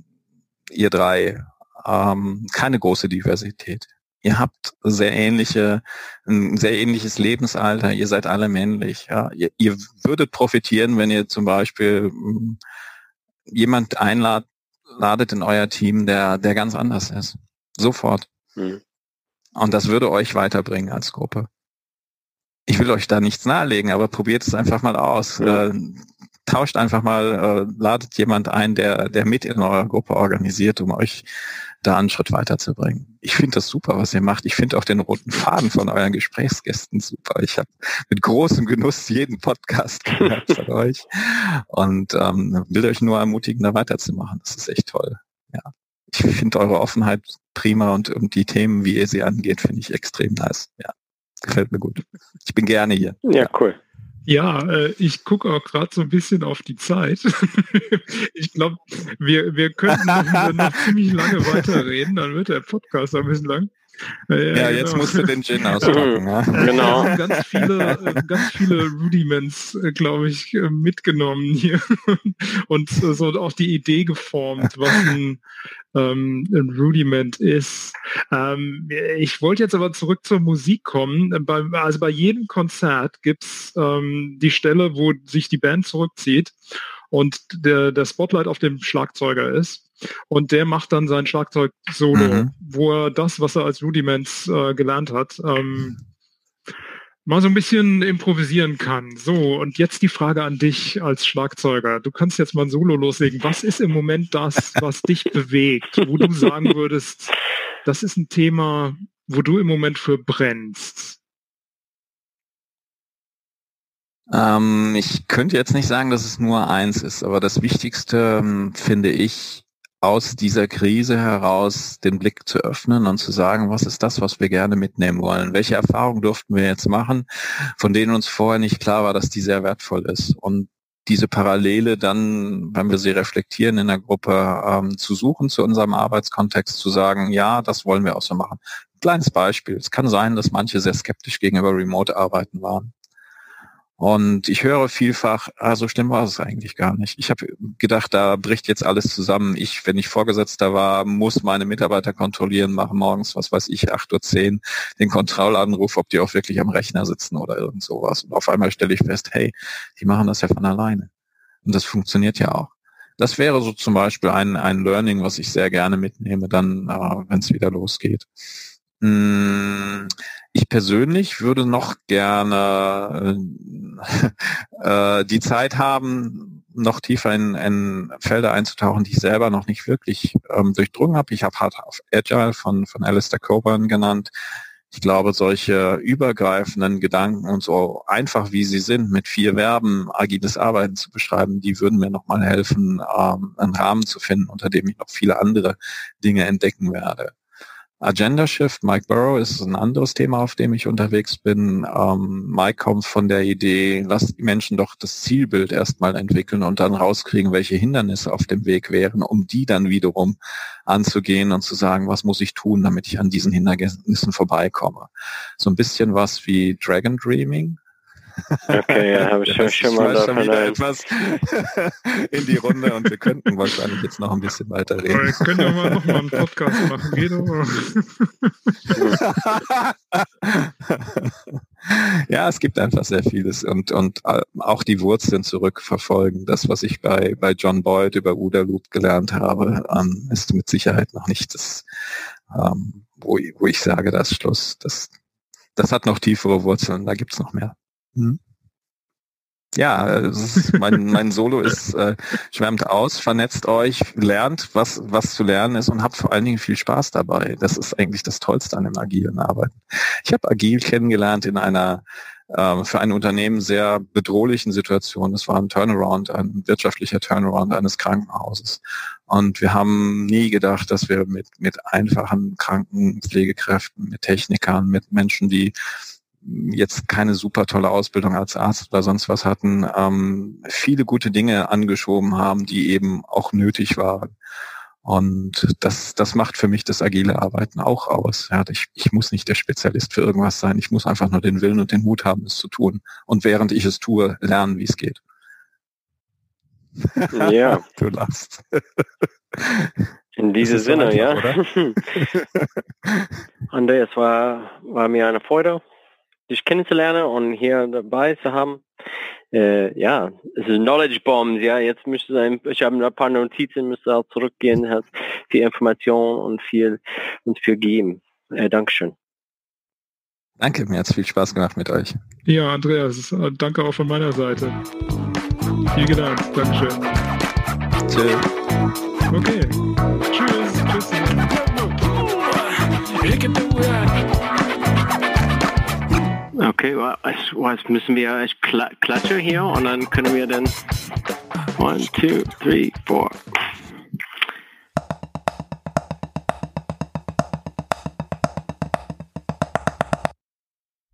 C: ihr drei, ähm, keine große Diversität. Ihr habt sehr ähnliche, ein sehr ähnliches Lebensalter. Ihr seid alle männlich. Ja. Ihr, ihr würdet profitieren, wenn ihr zum Beispiel hm, jemand einladet in euer Team, der, der ganz anders ist. Sofort. Mhm. Und das würde euch weiterbringen als Gruppe. Ich will euch da nichts nahelegen, aber probiert es einfach mal aus. Ja. Tauscht einfach mal, äh, ladet jemand ein, der, der mit in eurer Gruppe organisiert, um euch da einen Schritt weiterzubringen. Ich finde das super, was ihr macht. Ich finde auch den roten Faden von euren Gesprächsgästen super. Ich habe mit großem Genuss jeden Podcast gehört von euch und ähm, will euch nur ermutigen, da weiterzumachen. Das ist echt toll. Ja. Ich finde eure Offenheit prima und, und die Themen, wie ihr sie angeht, finde ich extrem nice. Ja, gefällt mir gut. Ich bin gerne hier.
B: Ja, cool.
D: Ja, äh, ich gucke auch gerade so ein bisschen auf die Zeit. ich glaube, wir, wir könnten noch, noch ziemlich lange weiterreden, dann wird der Podcast ein bisschen lang.
C: Äh, ja, jetzt genau. musst du den Gin auspacken. ja.
D: Genau. Ganz viele, äh, ganz viele Rudiments, äh, glaube ich, mitgenommen hier und so auch die Idee geformt, was ein, ähm, ein Rudiment ist. Ähm, ich wollte jetzt aber zurück zur Musik kommen. Bei, also bei jedem Konzert gibt's ähm, die Stelle, wo sich die Band zurückzieht und der, der Spotlight auf dem Schlagzeuger ist. Und der macht dann sein Schlagzeug-Solo, mhm. wo er das, was er als Rudiments äh, gelernt hat, ähm, mal so ein bisschen improvisieren kann. So, und jetzt die Frage an dich als Schlagzeuger. Du kannst jetzt mal ein Solo loslegen. Was ist im Moment das, was dich bewegt, wo du sagen würdest, das ist ein Thema, wo du im Moment für brennst?
C: Ähm, ich könnte jetzt nicht sagen, dass es nur eins ist, aber das Wichtigste ähm, finde ich, aus dieser Krise heraus den Blick zu öffnen und zu sagen, was ist das, was wir gerne mitnehmen wollen? Welche Erfahrungen durften wir jetzt machen, von denen uns vorher nicht klar war, dass die sehr wertvoll ist? Und diese Parallele dann, wenn wir sie reflektieren in der Gruppe, ähm, zu suchen zu unserem Arbeitskontext, zu sagen, ja, das wollen wir auch so machen. Kleines Beispiel. Es kann sein, dass manche sehr skeptisch gegenüber Remote-Arbeiten waren. Und ich höre vielfach, ah, so schlimm war es eigentlich gar nicht. Ich habe gedacht, da bricht jetzt alles zusammen. Ich, wenn ich Vorgesetzter war, muss meine Mitarbeiter kontrollieren, mache morgens, was weiß ich, 8.10 Uhr den Kontrollanruf, ob die auch wirklich am Rechner sitzen oder irgend sowas. Und auf einmal stelle ich fest, hey, die machen das ja von alleine. Und das funktioniert ja auch. Das wäre so zum Beispiel ein, ein Learning, was ich sehr gerne mitnehme, dann, äh, wenn es wieder losgeht. Hm, ich persönlich würde noch gerne äh, äh, die Zeit haben, noch tiefer in, in Felder einzutauchen, die ich selber noch nicht wirklich ähm, durchdrungen habe. Ich habe Hard auf Agile von, von Alistair Coburn genannt. Ich glaube, solche übergreifenden Gedanken und so einfach wie sie sind, mit vier Verben agiles Arbeiten zu beschreiben, die würden mir nochmal helfen, ähm, einen Rahmen zu finden, unter dem ich noch viele andere Dinge entdecken werde. Agenda Shift, Mike Burrow ist ein anderes Thema, auf dem ich unterwegs bin. Ähm, Mike kommt von der Idee, lass die Menschen doch das Zielbild erstmal entwickeln und dann rauskriegen, welche Hindernisse auf dem Weg wären, um die dann wiederum anzugehen und zu sagen, was muss ich tun, damit ich an diesen Hindernissen vorbeikomme. So ein bisschen was wie Dragon Dreaming,
B: Okay, ja, habe ich schon, schon mal schon
C: wieder etwas in die Runde und wir könnten wahrscheinlich jetzt noch ein bisschen weiter reden.
D: Wir können ja mal noch mal einen Podcast machen, Guido.
C: ja, es gibt einfach sehr vieles und, und äh, auch die Wurzeln zurückverfolgen. Das, was ich bei, bei John Boyd über Uda Loop gelernt habe, ähm, ist mit Sicherheit noch nicht das, ähm, wo, wo ich sage, das ist Schluss. Das, das hat noch tiefere Wurzeln, da gibt's noch mehr. Hm. Ja, ist, mein, mein Solo ist äh, schwärmt aus, vernetzt euch, lernt, was, was zu lernen ist und habt vor allen Dingen viel Spaß dabei. Das ist eigentlich das Tollste an dem agilen Arbeiten. Ich habe agil kennengelernt in einer äh, für ein Unternehmen sehr bedrohlichen Situation. Das war ein Turnaround, ein wirtschaftlicher Turnaround eines Krankenhauses. Und wir haben nie gedacht, dass wir mit, mit einfachen Krankenpflegekräften, mit Technikern, mit Menschen, die jetzt keine super tolle Ausbildung als Arzt oder sonst was hatten, ähm, viele gute Dinge angeschoben haben, die eben auch nötig waren. Und das, das macht für mich das agile Arbeiten auch aus. Ja, ich, ich muss nicht der Spezialist für irgendwas sein. Ich muss einfach nur den Willen und den Mut haben, es zu tun. Und während ich es tue, lernen, wie es geht.
B: Ja.
C: du lachst.
B: In diesem Sinne, einfach, ja. Andreas, war, war mir eine Freude dich kennenzulernen und hier dabei zu haben. Äh, ja, es ist Knowledge Bombs, ja, jetzt müsste sein, ich habe ein paar Notizen, müsste auch zurückgehen, hat viel Information und viel uns viel geben. Äh, Dankeschön.
C: Danke, mir hat es viel Spaß gemacht mit euch.
D: Ja, Andreas, danke auch von meiner Seite. Viel Dank, Dankeschön.
C: Tschüss.
D: Okay.
B: Okay, was müssen wir klatschen hier und dann können wir dann one, two, three, four.